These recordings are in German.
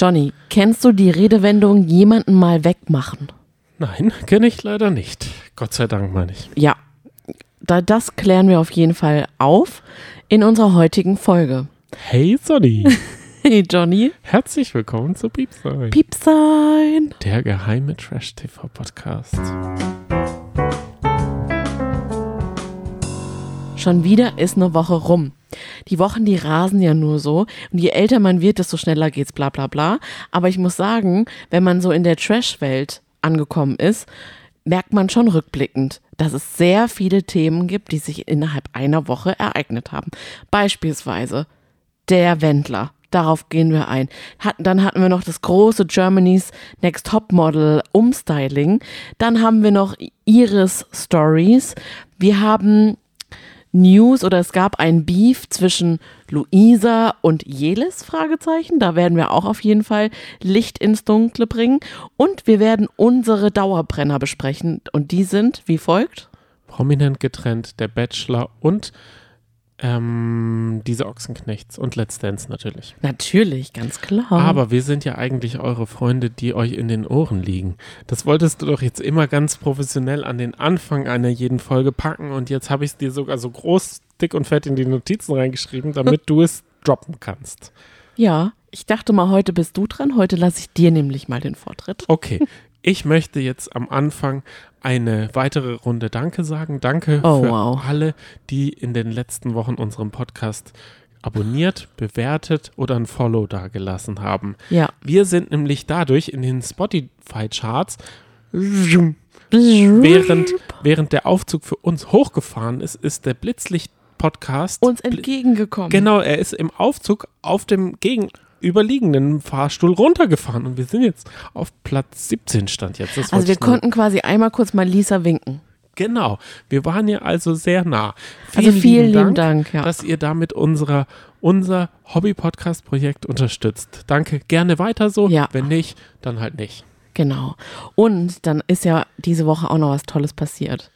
Johnny, kennst du die Redewendung jemanden mal wegmachen? Nein, kenne ich leider nicht. Gott sei Dank, meine ich. Ja, da, das klären wir auf jeden Fall auf in unserer heutigen Folge. Hey Sonny, Hey Johnny, herzlich willkommen zu Piepsein, Piepsein. der geheime Trash-TV-Podcast. Schon wieder ist eine Woche rum. Die Wochen, die rasen ja nur so. Und je älter man wird, desto schneller geht's, bla bla bla. Aber ich muss sagen, wenn man so in der Trash-Welt angekommen ist, merkt man schon rückblickend, dass es sehr viele Themen gibt, die sich innerhalb einer Woche ereignet haben. Beispielsweise der Wendler. Darauf gehen wir ein. Hatten, dann hatten wir noch das große Germany's Next Top Model Umstyling. Dann haben wir noch Iris Stories. Wir haben News oder es gab ein Beef zwischen Luisa und Jelis, Fragezeichen. Da werden wir auch auf jeden Fall Licht ins Dunkle bringen. Und wir werden unsere Dauerbrenner besprechen. Und die sind wie folgt. Prominent getrennt, der Bachelor und ähm, diese Ochsenknechts und Let's Dance natürlich. Natürlich, ganz klar. Aber wir sind ja eigentlich eure Freunde, die euch in den Ohren liegen. Das wolltest du doch jetzt immer ganz professionell an den Anfang einer jeden Folge packen und jetzt habe ich es dir sogar so groß, dick und fett in die Notizen reingeschrieben, damit du es droppen kannst. ja, ich dachte mal, heute bist du dran. Heute lasse ich dir nämlich mal den Vortritt. Okay, ich möchte jetzt am Anfang eine weitere Runde Danke sagen. Danke Oh, für wow. alle, die in den letzten Wochen unseren Podcast abonniert, bewertet oder ein Follow dagelassen haben. Ja. Wir sind nämlich dadurch in den Spotify-Charts, während, während der Aufzug für uns hochgefahren ist, ist der Blitzlicht-Podcast uns entgegengekommen. Genau, er ist im Aufzug auf dem gegenüberliegenden Fahrstuhl runtergefahren und wir sind jetzt auf Platz 17 stand jetzt. Das Also wir konnten quasi einmal kurz mal Lisa winken. Genau, wir waren ja also sehr nah. Also vielen lieben Dank, ja. dass ihr damit unserer, unser Hobby-Podcast-Projekt unterstützt. Danke, gerne weiter so. Ja. Wenn nicht, dann halt nicht. Genau. Und dann ist ja diese Woche auch noch was Tolles passiert.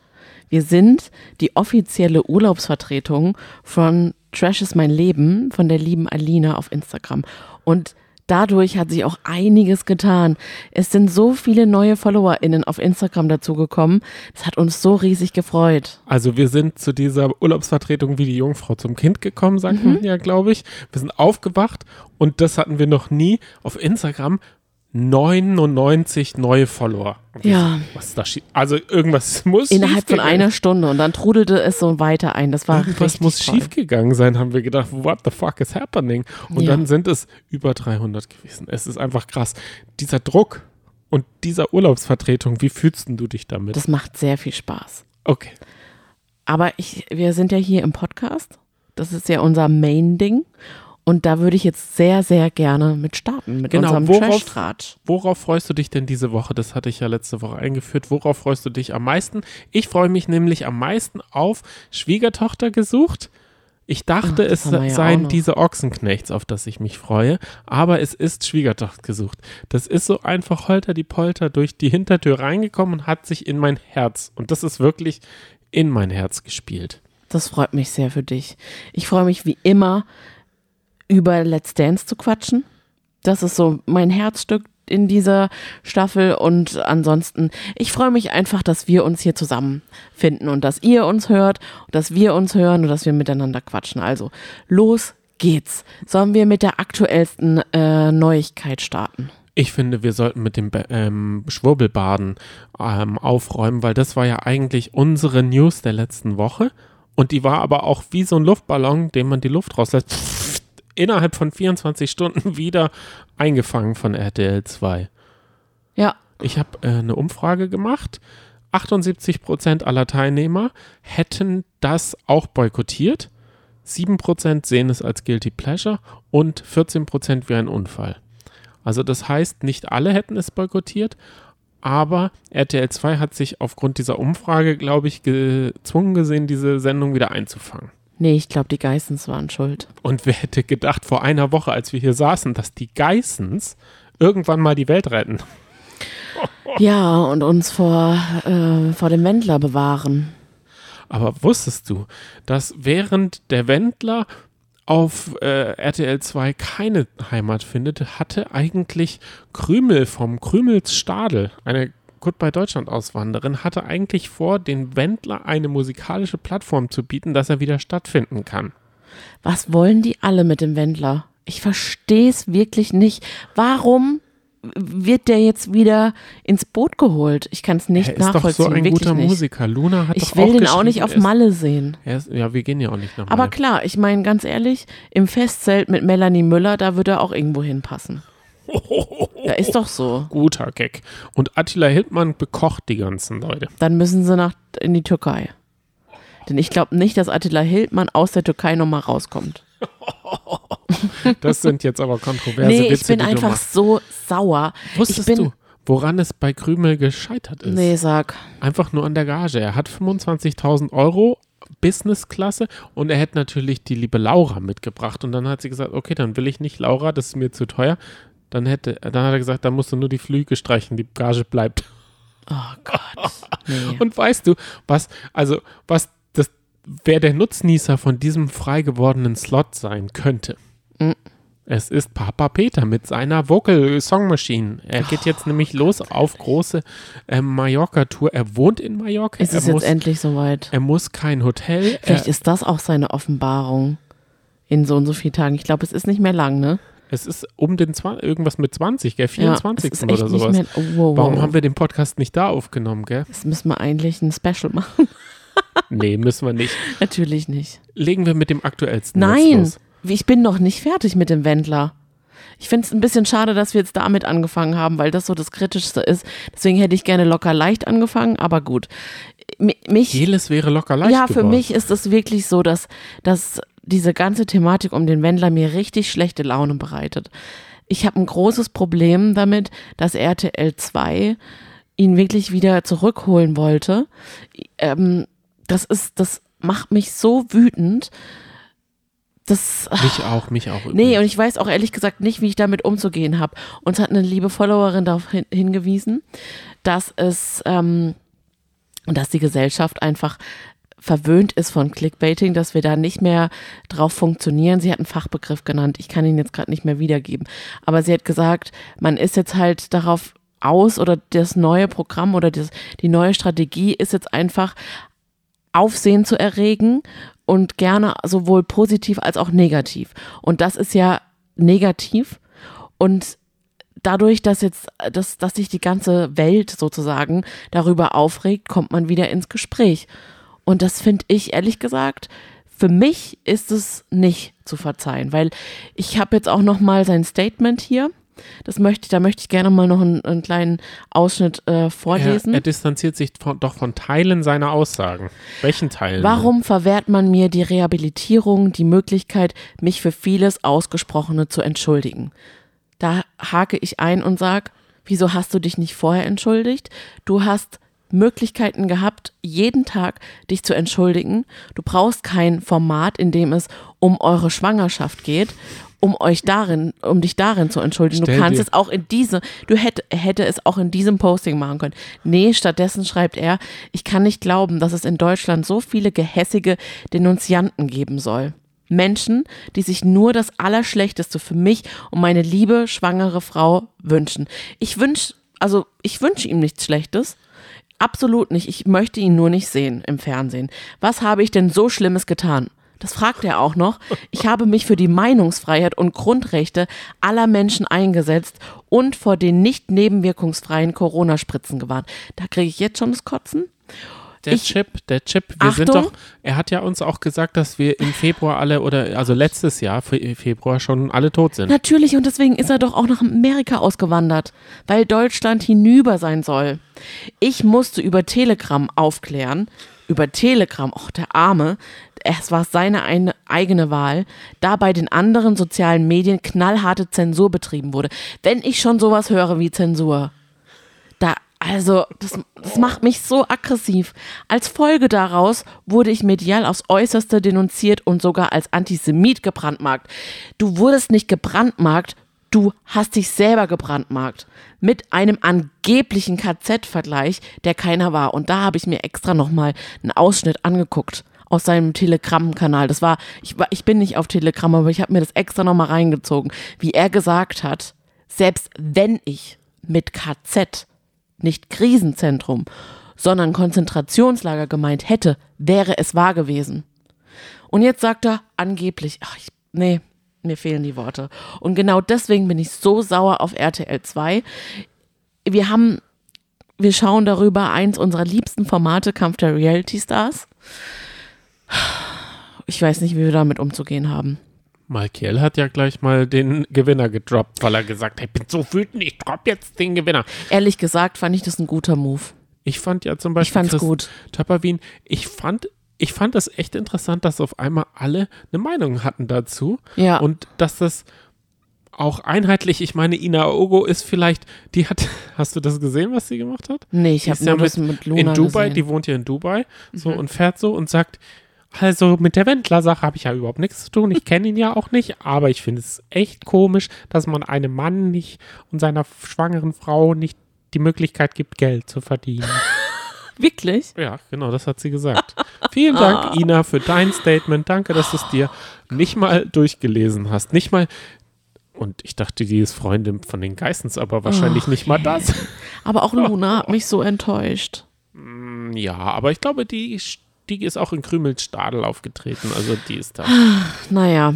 Wir sind die offizielle Urlaubsvertretung von Trash ist mein Leben von der lieben Alina auf Instagram. Und dadurch hat sich auch einiges getan. Es sind so viele neue FollowerInnen auf Instagram dazugekommen. Das hat uns so riesig gefreut. Also wir sind zu dieser Urlaubsvertretung wie die Jungfrau zum Kind gekommen, sagt Mhm. man ja, glaube ich. Wir sind aufgewacht und das hatten wir noch nie auf Instagram. 99 neue Follower. Und Ja. Was ist da? Also irgendwas muss Innerhalb von einer Stunde. Und dann trudelte es so weiter ein. Das war Irgendwas muss toll. schiefgegangen sein, haben wir gedacht, what the fuck is happening? Und Ja. dann sind es über 300 gewesen. Es ist einfach krass. Dieser Druck und dieser Urlaubsvertretung, wie fühlst du dich damit? Das macht sehr viel Spaß. okay. Aber ich, wir sind ja hier im Podcast. Das ist ja unser Main-Ding. Und da würde ich jetzt sehr, sehr gerne mit starten, mit Genau, unserem worauf- Trash-Tratsch. Worauf freust du dich denn diese Woche? Das hatte ich ja letzte Woche eingeführt. Worauf freust du dich am meisten? Ich freue mich nämlich am meisten auf Schwiegertochter gesucht. Ich dachte, Ach, es ja seien diese Ochsenknechts, auf das ich mich freue, aber es ist Schwiegertochter gesucht. Das ist so einfach holter die Polter durch die Hintertür reingekommen und hat sich in mein Herz, und das ist wirklich in mein Herz gespielt. Das freut mich sehr für dich. Ich freue mich wie immer, über Let's Dance zu quatschen. Das ist so mein Herzstück in dieser Staffel. Und ansonsten, ich freue mich einfach, dass wir uns hier zusammenfinden und dass ihr uns hört, dass wir uns hören und dass wir miteinander quatschen. Also, los geht's. Sollen wir mit der aktuellsten äh, Neuigkeit starten? Ich finde, wir sollten mit dem ähm, Schwurbelbaden ähm, aufräumen, weil das war ja eigentlich unsere News der letzten Woche. Und die war aber auch wie so ein Luftballon, dem man die Luft rauslässt, innerhalb von 24 Stunden wieder eingefangen von RTL 2. Ja, Ich habe äh, eine Umfrage gemacht. 78 Prozent aller Teilnehmer hätten das auch boykottiert. 7 Prozent sehen es als Guilty Pleasure und 14 Prozent wie ein Unfall. Also das heißt, nicht alle hätten es boykottiert, aber RTL 2 hat sich aufgrund dieser Umfrage, glaube ich, gezwungen gesehen, diese Sendung wieder einzufangen. Nee, ich glaube, die Geissens waren schuld. Und wer hätte gedacht vor einer Woche, als wir hier saßen, dass die Geissens irgendwann mal die Welt retten? Ja, und uns vor, äh, vor dem Wendler bewahren. Aber wusstest du, dass während der Wendler auf äh, RTL 2 keine Heimat findet, hatte eigentlich Krümel vom Krümels Stadel, eine Goodbye Deutschland Auswanderin, hatte eigentlich vor, den Wendler eine musikalische Plattform zu bieten, dass er wieder stattfinden kann. Was wollen die alle mit dem Wendler? Ich verstehe es wirklich nicht. Warum wird der jetzt wieder ins Boot geholt? Ich kann es nicht er ist nachvollziehen. doch so ein guter nicht. Musiker. Luna hat Ich will auch den auch nicht auf Malle sehen. Ist, ja, wir gehen ja auch nicht nach Malle. Aber klar, ich meine ganz ehrlich, im Festzelt mit Melanie Müller, da würde er auch irgendwo hinpassen. Ja, ist doch so. Guter Gag. Und Attila Hildmann bekocht die ganzen Leute. Dann müssen sie nach in die Türkei. Denn ich glaube nicht, dass Attila Hildmann aus der Türkei nochmal rauskommt. Das sind jetzt aber kontroverse nee, Witze, ich bin einfach so sauer. Wusstest du, woran es bei Krümel gescheitert ist? Nee, sag. Einfach nur an der Gage. Er hat 25.000 Euro Businessklasse und er hätte natürlich die liebe Laura mitgebracht. Und dann hat sie gesagt, okay, dann will ich nicht Laura, das ist mir zu teuer. Dann hätte, dann hat er gesagt, dann musst du nur die Flüge streichen, die Gage bleibt. Oh Gott. Nee. Und weißt du, was, also, was das, wer der Nutznießer von diesem frei gewordenen Slot sein könnte? Mhm. Es ist Papa Peter mit seiner Vocal Song Machine. Er geht Oh. jetzt nämlich los auf große ähm, Mallorca-Tour. Er wohnt in Mallorca. Ist er, es jetzt muss, endlich soweit? er muss kein Hotel. Vielleicht Er, ist das auch seine Offenbarung in so und so vielen Tagen. Ich glaube, es ist nicht mehr lang, ne? Es ist um den 20, irgendwas mit 20, gell? Ja, 24. es ist echt oder sowas. mehr. Oh, wow, Warum wow. haben wir den Podcast nicht da aufgenommen, gell? Das müssen wir eigentlich ein Special machen. Nee, müssen wir nicht. Natürlich nicht. Legen wir mit dem aktuellsten Nein, ich bin noch nicht fertig mit dem Wendler. Ich finde es ein bisschen schade, dass wir jetzt damit angefangen haben, weil das so das Kritischste ist. Deswegen hätte ich gerne locker leicht angefangen, aber gut. Mi- Mich, Jeles wäre locker leicht ja, für geworden. mich ist es wirklich so, dass, dass diese ganze Thematik um den Wendler mir richtig schlechte Laune bereitet. Ich habe ein großes Problem damit, dass RTL 2 ihn wirklich wieder zurückholen wollte. Ähm, das ist, das macht mich so wütend. Das, Mich auch, mich auch. Nee, übrigens. und ich weiß auch ehrlich gesagt nicht, wie ich damit umzugehen habe. Uns hat eine liebe Followerin darauf hin, hingewiesen, dass es, ähm, dass die Gesellschaft einfach verwöhnt ist von Clickbaiting, dass wir da nicht mehr drauf funktionieren. Sie hat einen Fachbegriff genannt, ich kann ihn jetzt gerade nicht mehr wiedergeben. Aber sie hat gesagt, man ist jetzt halt darauf aus oder das neue Programm oder das, die neue Strategie ist jetzt einfach Aufsehen zu erregen und gerne sowohl positiv als auch negativ. Und das ist ja negativ. Und dadurch, dass jetzt, dass, dass sich die ganze Welt sozusagen darüber aufregt, kommt man wieder ins Gespräch. Und das finde ich ehrlich gesagt, für mich ist es nicht zu verzeihen, weil ich habe jetzt auch noch mal sein Statement hier. Das möchte da möchte ich gerne mal noch einen, einen kleinen Ausschnitt äh, er, vorlesen. er distanziert sich von, doch von Teilen seiner Aussagen. Welchen Teilen? Warum verwehrt man mir die Rehabilitierung, die Möglichkeit, mich für vieles Ausgesprochene zu entschuldigen? Da hake ich ein und sag, wieso hast du dich nicht vorher entschuldigt? Du hast Möglichkeiten gehabt, jeden Tag dich zu entschuldigen. Du brauchst kein Format, in dem es um eure Schwangerschaft geht, um euch darin, um dich darin zu entschuldigen. Stell du kannst dir- es auch in diese, du hätte, hätte es auch in diesem Posting machen können. Nee, stattdessen schreibt er, ich kann nicht glauben, dass es in Deutschland so viele gehässige Denunzianten geben soll. Menschen, die sich nur das Allerschlechteste für mich und meine liebe schwangere Frau wünschen. Ich wünsch, also ich wünsche ihm nichts Schlechtes. Absolut nicht. Ich möchte ihn nur nicht sehen im Fernsehen. Was habe ich denn so Schlimmes getan? Das fragt er auch noch. Ich habe mich für die Meinungsfreiheit und Grundrechte aller Menschen eingesetzt und vor den nicht nebenwirkungsfreien Corona-Spritzen gewarnt. Da kriege ich jetzt schon das Kotzen. Der Ich- Chip, der Chip, wir sind Achtung. doch, er hat ja uns auch gesagt, dass wir im Februar alle oder also letztes Jahr Fe- Februar schon alle tot sind. Natürlich, und deswegen ist er doch auch nach Amerika ausgewandert, weil Deutschland hinüber sein soll. Ich musste über Telegram aufklären, über Telegram, ach der Arme, es war seine eine, eigene Wahl, da bei den anderen sozialen Medien knallharte Zensur betrieben wurde. Wenn ich schon sowas höre wie Zensur, also, das, das macht mich so aggressiv. Als Folge daraus wurde ich medial aufs Äußerste denunziert und sogar als Antisemit gebrandmarkt. Du wurdest nicht gebrandmarkt, du hast dich selber gebrandmarkt. Mit einem angeblichen KZ-Vergleich, der keiner war. Und da habe ich mir extra nochmal einen Ausschnitt angeguckt aus seinem Telegram-Kanal. Das war ich, ich bin nicht auf Telegram, aber ich habe mir das extra nochmal reingezogen, wie er gesagt hat, selbst wenn ich mit KZ, nicht Krisenzentrum, sondern Konzentrationslager gemeint hätte, wäre es wahr gewesen. Und jetzt sagt er angeblich, ach, ich, nee, mir fehlen die Worte. Und genau deswegen bin ich so sauer auf RTL 2. Wir haben, wir schauen darüber eins unserer liebsten Formate, Kampf der Reality Stars. Ich weiß nicht, wie wir damit umzugehen haben. Malkiel hat ja gleich mal den Gewinner gedroppt, weil er gesagt hat, ich bin so wütend, ich drop jetzt den Gewinner. Ehrlich gesagt fand ich das ein guter Move. Ich fand ja zum Beispiel Ich fand's Chris gut. Töpperwien, ich fand, ich fand das echt interessant, dass auf einmal alle eine Meinung hatten dazu. Ja. Und dass das auch einheitlich, ich meine, Ina Ogo ist vielleicht, die hat, hast du das gesehen, was sie gemacht hat? Nee, ich habe ja das mit Luna in Dubai, gesehen. die wohnt ja in Dubai, so Mhm. und fährt so und sagt, also mit der Wendler-Sache habe ich ja überhaupt nichts zu tun. Ich kenne ihn ja auch nicht, aber ich finde es echt komisch, dass man einem Mann nicht und seiner schwangeren Frau nicht die Möglichkeit gibt, Geld zu verdienen. Wirklich? Ja, genau, das hat sie gesagt. Vielen Dank, Ina, für dein Statement. Danke, dass du es dir nicht mal durchgelesen hast. Nicht mal. Und ich dachte, die ist Freundin von den Geissens, aber wahrscheinlich nicht mal das. Aber auch Luna hat mich so enttäuscht. Ja, aber ich glaube, die, die ist auch in Krümelstadel aufgetreten. Also die ist da. Naja,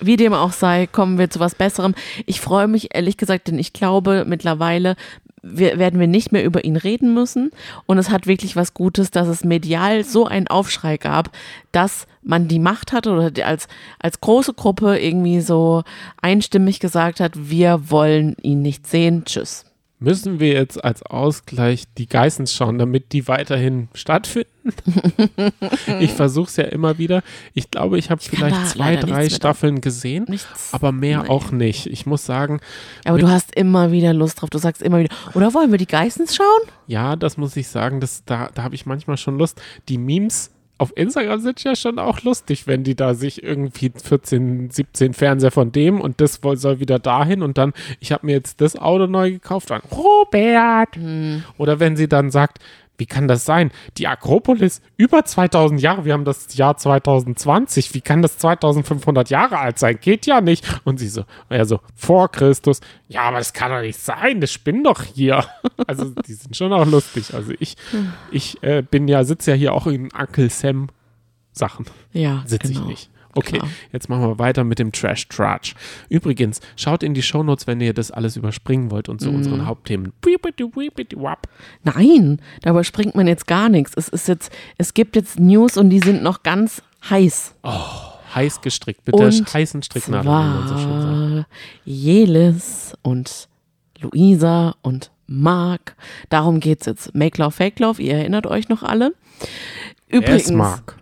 wie dem auch sei, kommen wir zu was Besserem. Ich freue mich ehrlich gesagt, denn ich glaube, mittlerweile wir, werden wir nicht mehr über ihn reden müssen. Und es hat wirklich was Gutes, dass es medial so einen Aufschrei gab, dass man die Macht hatte oder die als, als große Gruppe irgendwie so einstimmig gesagt hat, wir wollen ihn nicht sehen. Tschüss. Müssen wir jetzt als Ausgleich die Geissens schauen, damit die weiterhin stattfinden? ich versuche es ja immer wieder. Ich glaube, ich habe vielleicht zwei, drei Staffeln gesehen, Nichts. aber mehr Nein. auch nicht. Ich muss sagen, Aber du hast immer wieder Lust drauf. Du sagst immer wieder, oder wollen wir die Geissens schauen? Ja, das muss ich sagen, das, da, da habe ich manchmal schon Lust. Die Memes auf Instagram sind ja schon auch lustig, wenn die da sich irgendwie 14, 17 Fernseher von dem und das soll wieder dahin und dann, ich habe mir jetzt das Auto neu gekauft, dann Robert. Oder wenn sie dann sagt, wie kann das sein? Die Akropolis über 2000 Jahre, wir haben das Jahr 2020, wie kann das 2500 Jahre alt sein? Geht ja nicht. Und sie so, er so, vor Christus, ja, aber das kann doch nicht sein, das spinnt doch hier. Also die sind schon auch lustig. Also ich, ich äh, bin ja, sitze ja hier auch in Uncle Sam Sachen. Ja, Sitze genau. ich nicht. Okay, Klar. jetzt machen wir weiter mit dem Trash Trudge. Übrigens, schaut in die Shownotes, wenn ihr das alles überspringen wollt und zu Mhm. unseren Hauptthemen. Nein, da überspringt man jetzt gar nichts. Es ist jetzt, es gibt jetzt News und die sind noch ganz heiß. Heiß gestrickt, mit der Und heißen Stricknadel, wie man so schön sagt. Jelis und Luisa und Marc. Darum geht's jetzt. Make Love, Fake Love, ihr erinnert euch noch alle. Übrigens, ist Mark?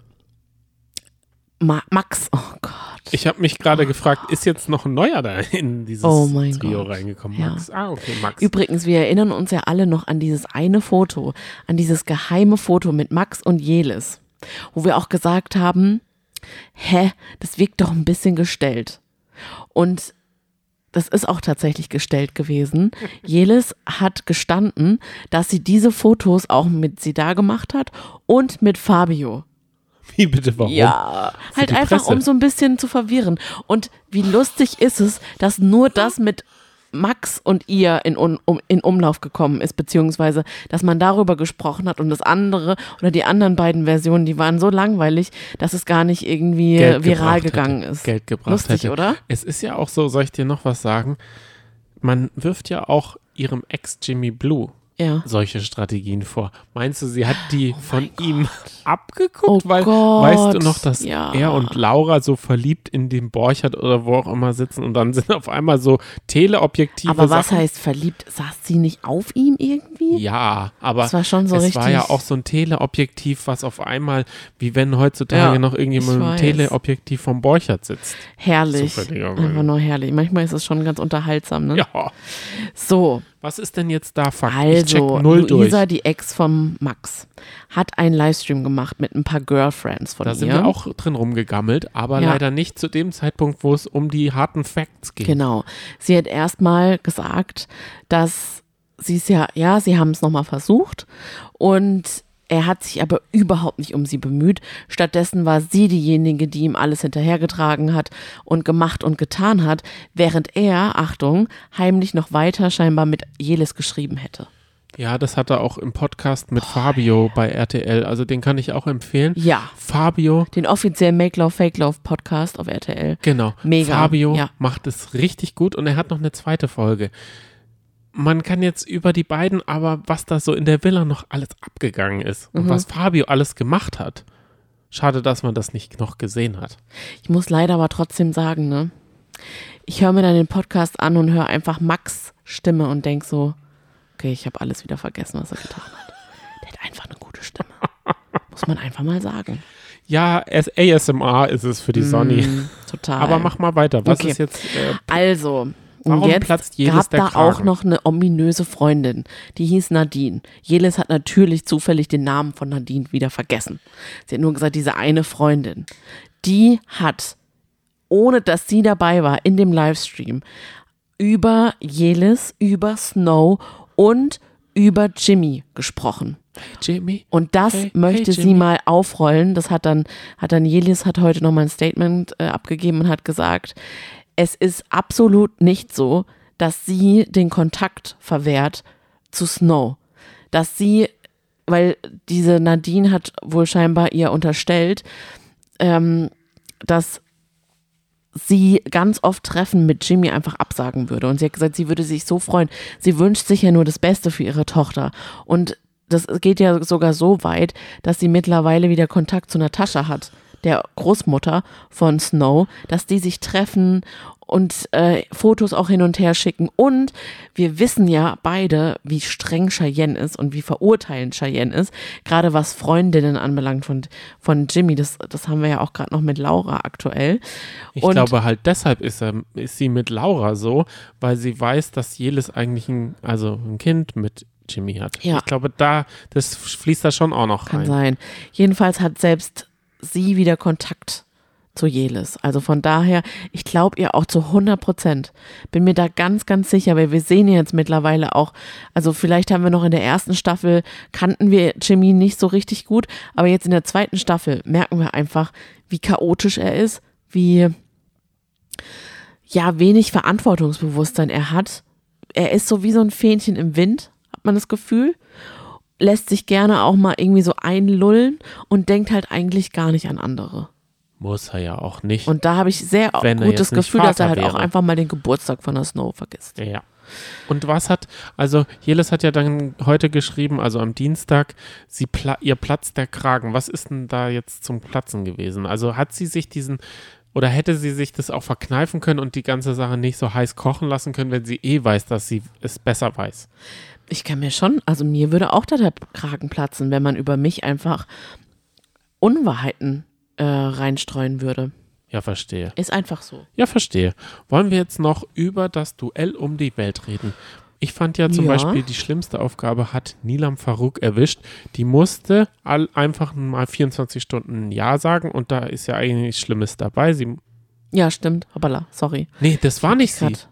Ma Max, oh Gott. Ich habe mich gerade gefragt, ist jetzt noch ein neuer da in dieses Oh mein Trio Gott. reingekommen? Ja. Max. Ah, okay, Max. Übrigens, wir erinnern uns ja alle noch an dieses eine Foto, an dieses geheime Foto mit Max und Jelis, wo wir auch gesagt haben, hä, das wirkt doch ein bisschen gestellt. Und das ist auch tatsächlich gestellt gewesen. Jelis hat gestanden, dass sie diese Fotos auch mit sie da gemacht hat und mit Fabio. Wie bitte, warum? Ja, Für halt einfach, Presse. um so ein bisschen zu verwirren. Und wie lustig ist es, dass nur das mit Max und ihr in, um, in Umlauf gekommen ist, beziehungsweise, dass man darüber gesprochen hat und das andere oder die anderen beiden Versionen, die waren so langweilig, dass es gar nicht irgendwie Geld viral gegangen hätte. ist. Geld gebracht Lustig, hätte. oder? Es ist ja auch so, soll ich dir noch was sagen? Man wirft ja auch ihrem Ex Jimmy Blue Ja. solche Strategien vor. Meinst du, sie hat die von ihm abgeguckt? Oh Weil, Gott, weißt du noch, dass ja. er und Laura so verliebt in dem Borchert oder wo auch immer sitzen und dann sind auf einmal so Teleobjektive Aber was Sachen. heißt verliebt? Saß sie nicht auf ihm irgendwie? Ja, aber Das war schon so es richtig. war ja auch so ein Teleobjektiv, was auf einmal, wie wenn heutzutage Ja, noch irgendjemand ich mit einem weiß. Teleobjektiv vom Borchert sitzt. Herrlich. Einfach nur herrlich. Manchmal ist es schon ganz unterhaltsam, ne? Ja. So, Was ist denn jetzt da Fakt? ich check Also, Luisa, durch. die Ex vom Max, hat einen Livestream gemacht mit ein paar Girlfriends von Da ihr. sind wir auch drin rumgegammelt, aber Ja. leider nicht zu dem Zeitpunkt, wo es um die harten Facts ging. Genau. Sie hat erstmal gesagt, dass sie es ja, ja, sie haben es nochmal versucht und Er hat sich aber überhaupt nicht um sie bemüht. Stattdessen war sie diejenige, die ihm alles hinterhergetragen hat und gemacht und getan hat, während er, Achtung, heimlich noch weiter scheinbar mit Jelis geschrieben hätte. Ja, das hat er auch im Podcast mit Fabio bei RTL. Also den kann ich auch empfehlen. Ja. Fabio, Den offiziellen Make Love Fake Love Podcast auf RTL. genau. Mega, Fabio ja. macht es richtig gut und er hat noch eine zweite Folge. Man kann jetzt über die beiden, aber was da so in der Villa noch alles abgegangen ist Mhm. und was Fabio alles gemacht hat. Schade, dass man das nicht noch gesehen hat. Ich muss leider aber trotzdem sagen, ne? Ich höre mir dann den Podcast an und höre einfach Max Stimme und denk so, okay, ich habe alles wieder vergessen, was er getan hat. Der hat einfach eine gute Stimme. Muss man einfach mal sagen. Ja, ASMR ist es für die Sonny. Mm, total. Aber mach mal weiter. Was Okay. ist jetzt äh, Also, Warum jetzt platzt Jelis gab da Kragen? auch noch eine ominöse Freundin, die hieß Nadine. Jelis hat natürlich zufällig den Namen von Nadine wieder vergessen. Sie hat nur gesagt, diese eine Freundin, die hat, ohne dass sie dabei war in dem Livestream, über Jelis, über Snow und über Jimmy gesprochen. Jimmy? Und das Hey, möchte hey, sie mal aufrollen. Das hat dann, hat dann Jelis hat heute nochmal ein Statement äh, abgegeben und hat gesagt, es ist absolut nicht so, dass sie den Kontakt verwehrt zu Snow. Dass sie, weil diese Nadine hat wohl scheinbar ihr unterstellt, ähm, dass sie ganz oft Treffen mit Jimmy einfach absagen würde. Und sie hat gesagt, sie würde sich so freuen. Sie wünscht sich ja nur das Beste für ihre Tochter. Und das geht ja sogar so weit, dass sie mittlerweile wieder Kontakt zu Natascha hat, der Großmutter von Snow, dass die sich treffen und äh, Fotos auch hin und her schicken. Und wir wissen ja beide, wie streng Cheyenne ist und wie verurteilend Cheyenne ist, gerade was Freundinnen anbelangt von, von Jimmy. Das, das haben wir ja auch gerade noch mit Laura aktuell. Ich Und- glaube halt deshalb ist, er, ist sie mit Laura so, weil sie weiß, dass Jelis eigentlich ein, also ein Kind mit Jimmy hat. Ja. Ich glaube, da, das fließt da schon auch noch Kann rein. sein. Jedenfalls hat selbst sie wieder Kontakt zu Jelis. Also von daher, ich glaube ihr auch zu 100 Prozent. Bin mir da ganz, ganz sicher, weil wir sehen jetzt mittlerweile auch, also vielleicht haben wir noch in der ersten Staffel, kannten wir Jimmy nicht so richtig gut, aber jetzt in der zweiten Staffel merken wir einfach, wie chaotisch er ist, wie, ja, wenig Verantwortungsbewusstsein er hat. Er ist so wie so ein Fähnchen im Wind, hat man das Gefühl lässt sich gerne auch mal irgendwie so einlullen und denkt halt eigentlich gar nicht an andere. Muss er ja auch nicht. Und da habe ich sehr gutes Gefühl, dass er halt auch wäre. einfach mal den Geburtstag von der Snow vergisst. ja. Und was hat, also Jelis hat ja dann heute geschrieben, also am Dienstag, sie pla ihr platzt der Kragen. Was ist denn da jetzt zum Platzen gewesen? Also hat sie sich diesen, oder hätte sie sich das auch verkneifen können und die ganze Sache nicht so heiß kochen lassen können, wenn sie eh weiß, dass sie es besser weiß? Ich kann mir schon, also mir würde auch da der Kragen platzen, wenn man über mich einfach Unwahrheiten äh, reinstreuen würde. Ja, verstehe. Ist einfach so. Ja, verstehe. Wollen wir jetzt noch über das Duell um die Welt reden? Ich fand ja zum Ja. Beispiel, die schlimmste Aufgabe hat Nilam Farouk erwischt. Die musste all, einfach mal 24 Stunden Ja sagen und da ist ja eigentlich nichts Schlimmes dabei. Sie, Ja, stimmt. Hoppala, sorry. nee, das war nicht sie. Grad.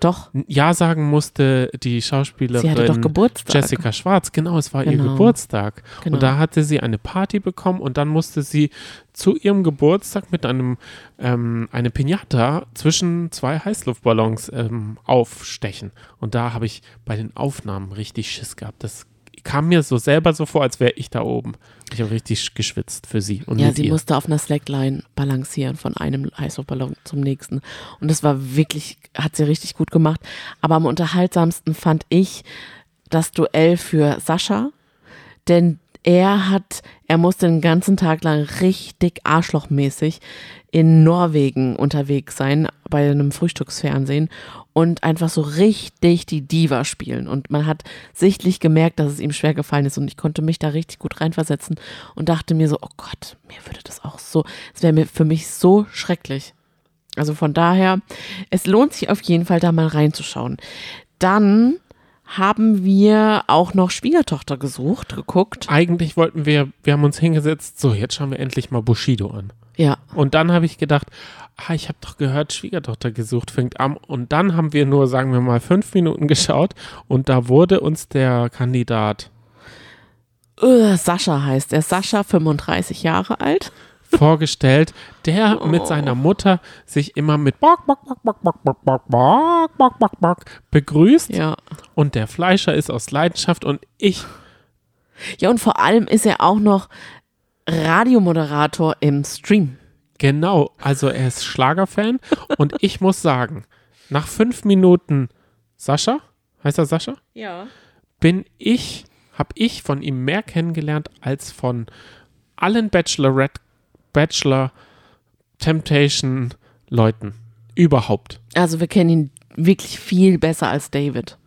Doch, Ja sagen musste die Schauspielerin sie hatte doch Geburtstag. Jessica Schwarz. Genau, es war ihr Genau. Geburtstag. Genau. Und da hatte sie eine Party bekommen und dann musste sie zu ihrem Geburtstag mit einem ähm, eine Pinata zwischen zwei Heißluftballons ähm, aufstechen. Und da habe ich bei den Aufnahmen richtig Schiss gehabt. Das kam mir so selber so vor, als wäre ich da oben. Ich habe richtig geschwitzt für sie und Ja, sie ihr. musste auf einer Slackline balancieren von einem Heißluftballon zum nächsten. Und das war wirklich, hat sie richtig gut gemacht. Aber am unterhaltsamsten fand ich das Duell für Sascha. Denn er hat, er musste den ganzen Tag lang richtig arschlochmäßig in Norwegen unterwegs sein, bei einem Frühstücksfernsehen und einfach so richtig die Diva spielen. Und man hat sichtlich gemerkt, dass es ihm schwer gefallen ist und ich konnte mich da richtig gut reinversetzen und dachte mir so, oh Gott, mir würde das auch so, es wäre mir für mich so schrecklich. Also von daher, es lohnt sich auf jeden Fall da mal reinzuschauen. Dann haben wir auch noch Schwiegertochter gesucht, geguckt. Eigentlich wollten wir, wir haben uns hingesetzt, so, jetzt schauen wir endlich mal Bushido an. Ja, Und dann habe ich gedacht, ah, ich habe doch gehört, Schwiegertochter gesucht fängt an. Und dann haben wir nur, sagen wir mal, fünf Minuten geschaut und da wurde uns der Kandidat Uh, Sascha heißt er. Sascha, 35 Jahre alt. Vorgestellt, der mit seiner Mutter sich immer mit Bock, Bock, Bock, Bock, Bock, Bock, Bock, Bock, Bock, Bock, Bock begrüßt. Ja. Und der Fleischer ist aus Leidenschaft und ich, Ja, und vor allem ist er auch noch Radiomoderator im Stream. genau, also er ist Schlagerfan und ich muss sagen, nach fünf Minuten Sascha, heißt er Sascha? Ja. bin ich, habe ich von ihm mehr kennengelernt als von allen Bachelorette, Bachelor, Temptation Leuten. Überhaupt. Also wir kennen ihn wirklich viel besser als David.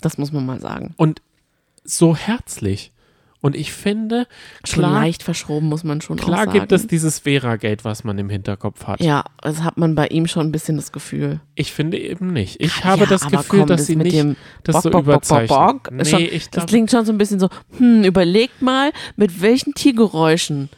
Das muss man mal sagen. Und so herzlich. Und ich finde, Schon klar, leicht verschroben, muss man schon auch klar sagen. gibt es dieses Vera-Gate, was man im Hinterkopf hat. Ja, das hat man bei ihm schon ein bisschen das Gefühl. Ich finde eben nicht. Ich habe ja, das Gefühl, komm, dass das sie mit nicht dem das Bock, so Bock, Bock, Bock, überzeichnen. Bock, Nee, schon, ich das klingt schon so ein bisschen so, hm, überleg mal, mit welchen Tiergeräuschen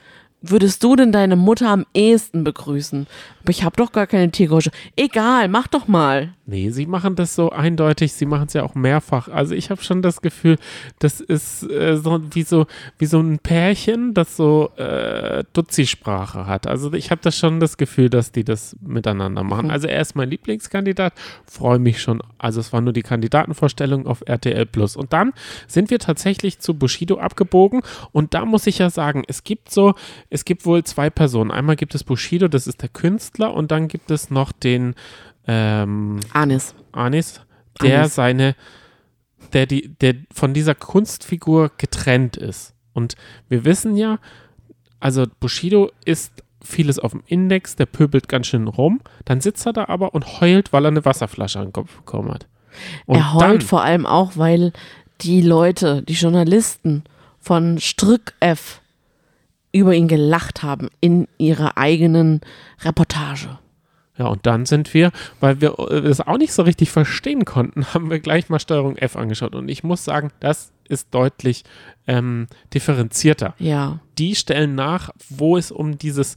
würdest du denn deine Mutter am ehesten begrüßen? Aber ich habe doch gar keine Tiergeräusche. Egal, mach doch mal. Nee, sie machen das so eindeutig, sie machen es ja auch mehrfach. Also ich habe schon das Gefühl, das ist äh, so wie so wie so ein Pärchen, das so äh, Dutzi-Sprache hat. Also ich habe das schon das Gefühl, dass die das miteinander machen. Mhm. Also er ist mein Lieblingskandidat, freue mich schon. Also es war nur die Kandidatenvorstellung auf RTL Plus. Und dann sind wir tatsächlich zu Bushido abgebogen und da muss ich ja sagen, es gibt so, es gibt wohl zwei Personen. Einmal gibt es Bushido, das ist der Künstler und dann gibt es noch den ähm, Anis. Anis, der Anis. seine, der die, der von dieser Kunstfigur getrennt ist. Und wir wissen ja, also Bushido ist vieles auf dem Index, der pöbelt ganz schön rum, dann sitzt er da aber und heult, weil er eine Wasserflasche an den Kopf bekommen hat. Und er heult dann, vor allem auch, weil die Leute, die Journalisten von Strick F über ihn gelacht haben in ihrer eigenen Reportage. Ja, und dann sind wir, weil wir äh, das auch nicht so richtig verstehen konnten, haben wir gleich mal Steuerung F angeschaut. Und ich muss sagen, das ist deutlich ähm, differenzierter. Ja. die stellen nach, wo es um dieses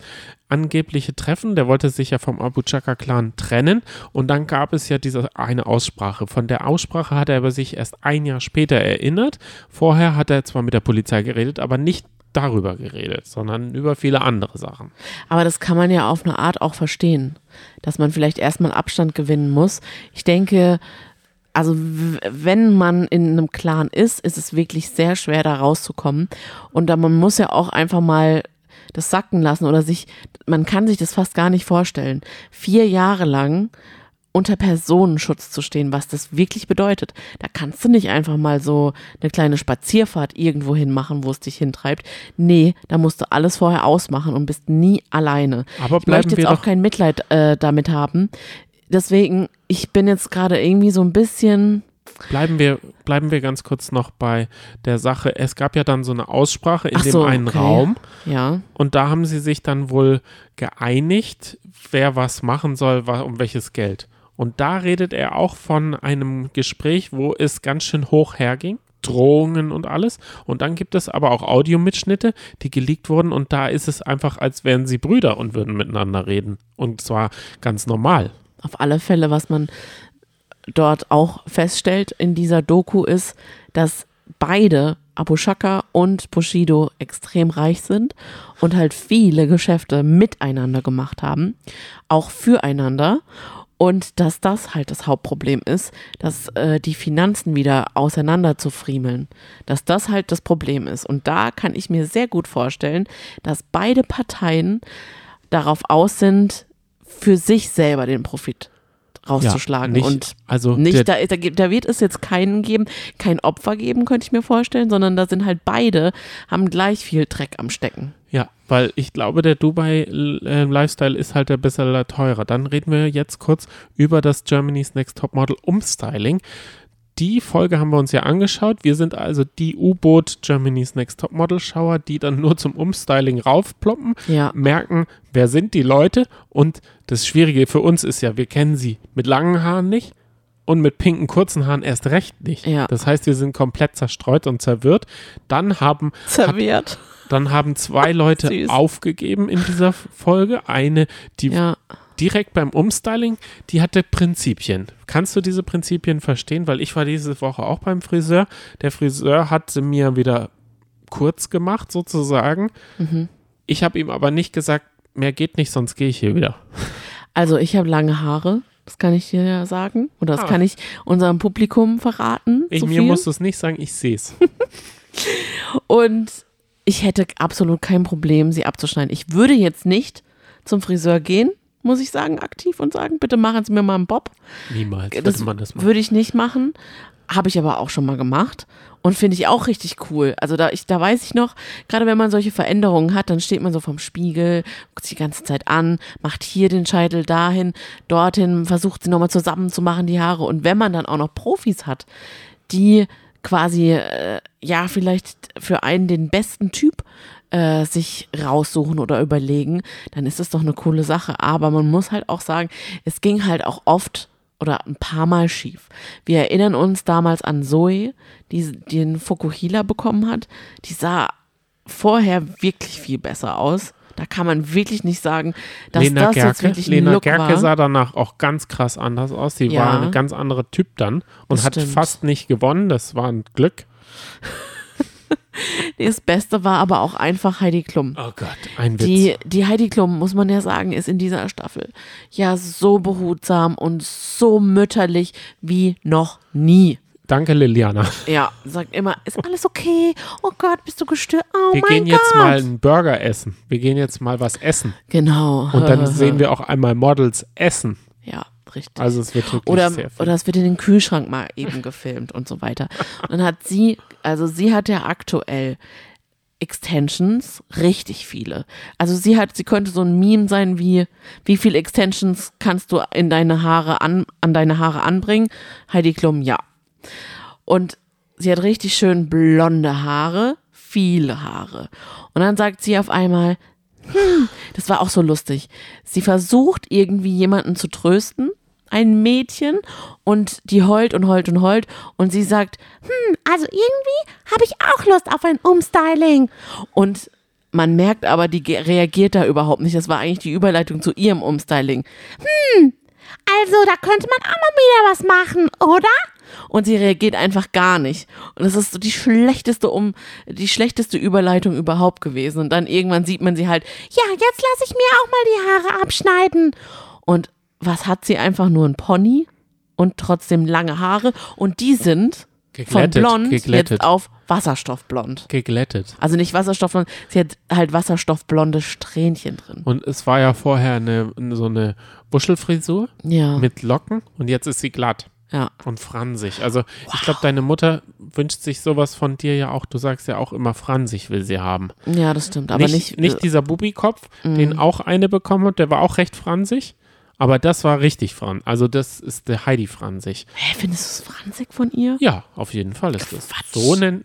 angebliche Treffen, der wollte sich ja vom Abu Chaka-Clan trennen und dann gab es ja diese eine Aussprache. Von der Aussprache hat er aber sich erst ein Jahr später erinnert. Vorher hat er zwar mit der Polizei geredet, aber nicht darüber geredet, sondern über viele andere Sachen. Aber das kann man ja auf eine Art auch verstehen, dass man vielleicht erstmal Abstand gewinnen muss. Ich denke, also wenn man in einem Clan ist, ist es wirklich sehr schwer, da rauszukommen. Und da man muss ja auch einfach mal das sacken lassen oder sich, man kann sich das fast gar nicht vorstellen. Vier Jahre lang unter Personenschutz zu stehen, was das wirklich bedeutet. Da kannst du nicht einfach mal so eine kleine Spazierfahrt irgendwo hin machen, wo es dich hintreibt. Nee, da musst du alles vorher ausmachen und bist nie alleine. Aber ich möchte jetzt auch kein Mitleid äh, damit haben. Deswegen, ich bin jetzt gerade irgendwie so ein bisschen, Bleiben wir, bleiben wir ganz kurz noch bei der Sache. Es gab ja dann so eine Aussprache in Ach dem so, einen okay. Raum ja, und da haben sie sich dann wohl geeinigt, wer was machen soll, um welches Geld. Und da redet er auch von einem Gespräch, wo es ganz schön hoch herging. Drohungen und alles. Und dann gibt es aber auch Audiomitschnitte, die geleakt wurden. Und da ist es einfach, als wären sie Brüder und würden miteinander reden. Und zwar ganz normal. auf alle Fälle, was man dort auch feststellt in dieser Doku ist, dass beide, Abu Shaka und Bushido, extrem reich sind und halt viele Geschäfte miteinander gemacht haben, auch füreinander. Und dass das halt das Hauptproblem ist, dass äh, die Finanzen wieder auseinander zu friemeln. Dass das halt das Problem ist. Und da kann ich mir sehr gut vorstellen, dass beide Parteien darauf aus sind, für sich selber den Profit rauszuschlagen. nicht, und also nicht, da, da, da wird es jetzt keinen geben, kein Opfer geben, könnte ich mir vorstellen, sondern da sind halt beide, haben gleich viel Dreck am Stecken. Ja, weil ich glaube, der Dubai-Lifestyle ist halt ein bisschen teurer. Dann reden wir jetzt kurz über das Germany's Next Top Model Umstyling. Die Folge haben wir uns ja angeschaut. Wir sind also die U-Boot Germany's Next Top Model Schauer, die dann nur zum Umstyling raufploppen, Ja. merken, wer sind die Leute. Und das Schwierige für uns ist ja, wir kennen sie mit langen Haaren nicht und mit pinken kurzen Haaren erst recht nicht. Ja. Das heißt, wir sind komplett zerstreut und zerwirrt. Dann haben Serviert. dann haben zwei Leute aufgegeben in dieser Folge. Eine, die Ja. direkt beim Umstyling, die hatte Prinzipien. Kannst du diese Prinzipien verstehen? Weil ich war diese Woche auch beim Friseur. Der Friseur hat sie mir wieder kurz gemacht sozusagen. Mhm. Ich habe ihm aber nicht gesagt, mehr geht nicht, sonst gehe ich hier wieder. Also ich habe lange Haare, das kann ich dir ja sagen. Oder das Ah. kann ich unserem Publikum verraten. Ich, so mir viel. musst du es nicht sagen, ich sehe es. Und ich hätte absolut kein Problem, sie abzuschneiden. Ich würde jetzt nicht zum Friseur gehen, muss ich sagen, aktiv und sagen, bitte machen Sie mir mal einen Bob. Niemals Das würde man das machen. würde ich nicht machen. Habe ich aber auch schon mal gemacht und finde ich auch richtig cool. Also da, ich, da weiß ich noch, gerade wenn man solche Veränderungen hat, dann steht man so vorm Spiegel, guckt sich die ganze Zeit an, macht hier den Scheitel dahin, dorthin, versucht sie nochmal zusammenzumachen, die Haare. Und wenn man dann auch noch Profis hat, die quasi, äh, ja, vielleicht für einen den besten Typ äh, sich raussuchen oder überlegen, dann ist das doch eine coole Sache. Aber man muss halt auch sagen, es ging halt auch oft oder ein paar Mal schief. Wir erinnern uns damals an Zoe, die den Fukuhila bekommen hat. Die sah vorher wirklich viel besser aus. Da kann man wirklich nicht sagen, dass Lena das jetzt Gerke, wirklich ein Lena Look Gerke war. sah danach auch ganz krass anders aus. Sie Ja. war ein ganz anderer Typ dann und hat stimmt. fast nicht gewonnen. Das war ein Glück. Das Beste war aber auch einfach Heidi Klum. Oh Gott, ein Witz. Die, die Heidi Klum, muss man ja sagen, ist in dieser Staffel ja so behutsam und so mütterlich wie noch nie. Danke, Liliana. Ja, sagt immer, ist alles okay? Oh Gott, bist du gestört? Oh Wir mein gehen jetzt Gott. mal einen Burger essen. Wir gehen jetzt mal was essen. Genau. Und dann sehen wir auch einmal Models essen. Ja, richtig. Also es wird wirklich oder, sehr viel. oder es wird in den Kühlschrank mal eben gefilmt und so weiter. Und dann hat sie, also sie hat ja aktuell Extensions, richtig viele. Also sie hat, sie könnte so ein Meme sein wie, wie viele Extensions kannst du in deine Haare an, an deine Haare anbringen? Heidi Klum, ja. Und sie hat richtig schön blonde Haare, viele Haare. Und dann sagt sie auf einmal, hm, das war auch so lustig. Sie versucht irgendwie jemanden zu trösten, ein Mädchen, und die heult und heult und heult. Und sie sagt, hm, also irgendwie habe ich auch Lust auf ein Umstyling. Und man merkt aber, die reagiert da überhaupt nicht. Das war eigentlich die Überleitung zu ihrem Umstyling. Hm, also da könnte man auch mal wieder was machen, oder? Und sie reagiert einfach gar nicht. Und das ist so die schlechteste um die schlechteste Überleitung überhaupt gewesen. Und dann irgendwann sieht man sie halt, ja, jetzt lasse ich mir auch mal die Haare abschneiden. Und was hat sie einfach nur ein Pony und trotzdem lange Haare und die sind von Geglättet, blond geglättet. jetzt auf Wasserstoffblond. geglättet. Also nicht Wasserstoffblond, sie hat halt wasserstoffblonde Strähnchen drin. Und es war ja vorher eine, so eine Wuschelfrisur Ja. mit Locken und jetzt ist sie glatt ja. und fransig. Also ich glaube, deine Mutter wünscht sich sowas von dir ja auch. Du sagst ja auch immer, fransig will sie haben. Ja, das stimmt. Aber nicht, nicht, nicht äh, dieser Bubikopf, den Mhm. auch eine bekommen hat, der war auch recht fransig. Aber das war richtig Fran. Also das ist der Heidi Fransig. Hä, findest du es franzig von ihr? Ja, auf jeden Fall ist das. Quatsch. So nennen,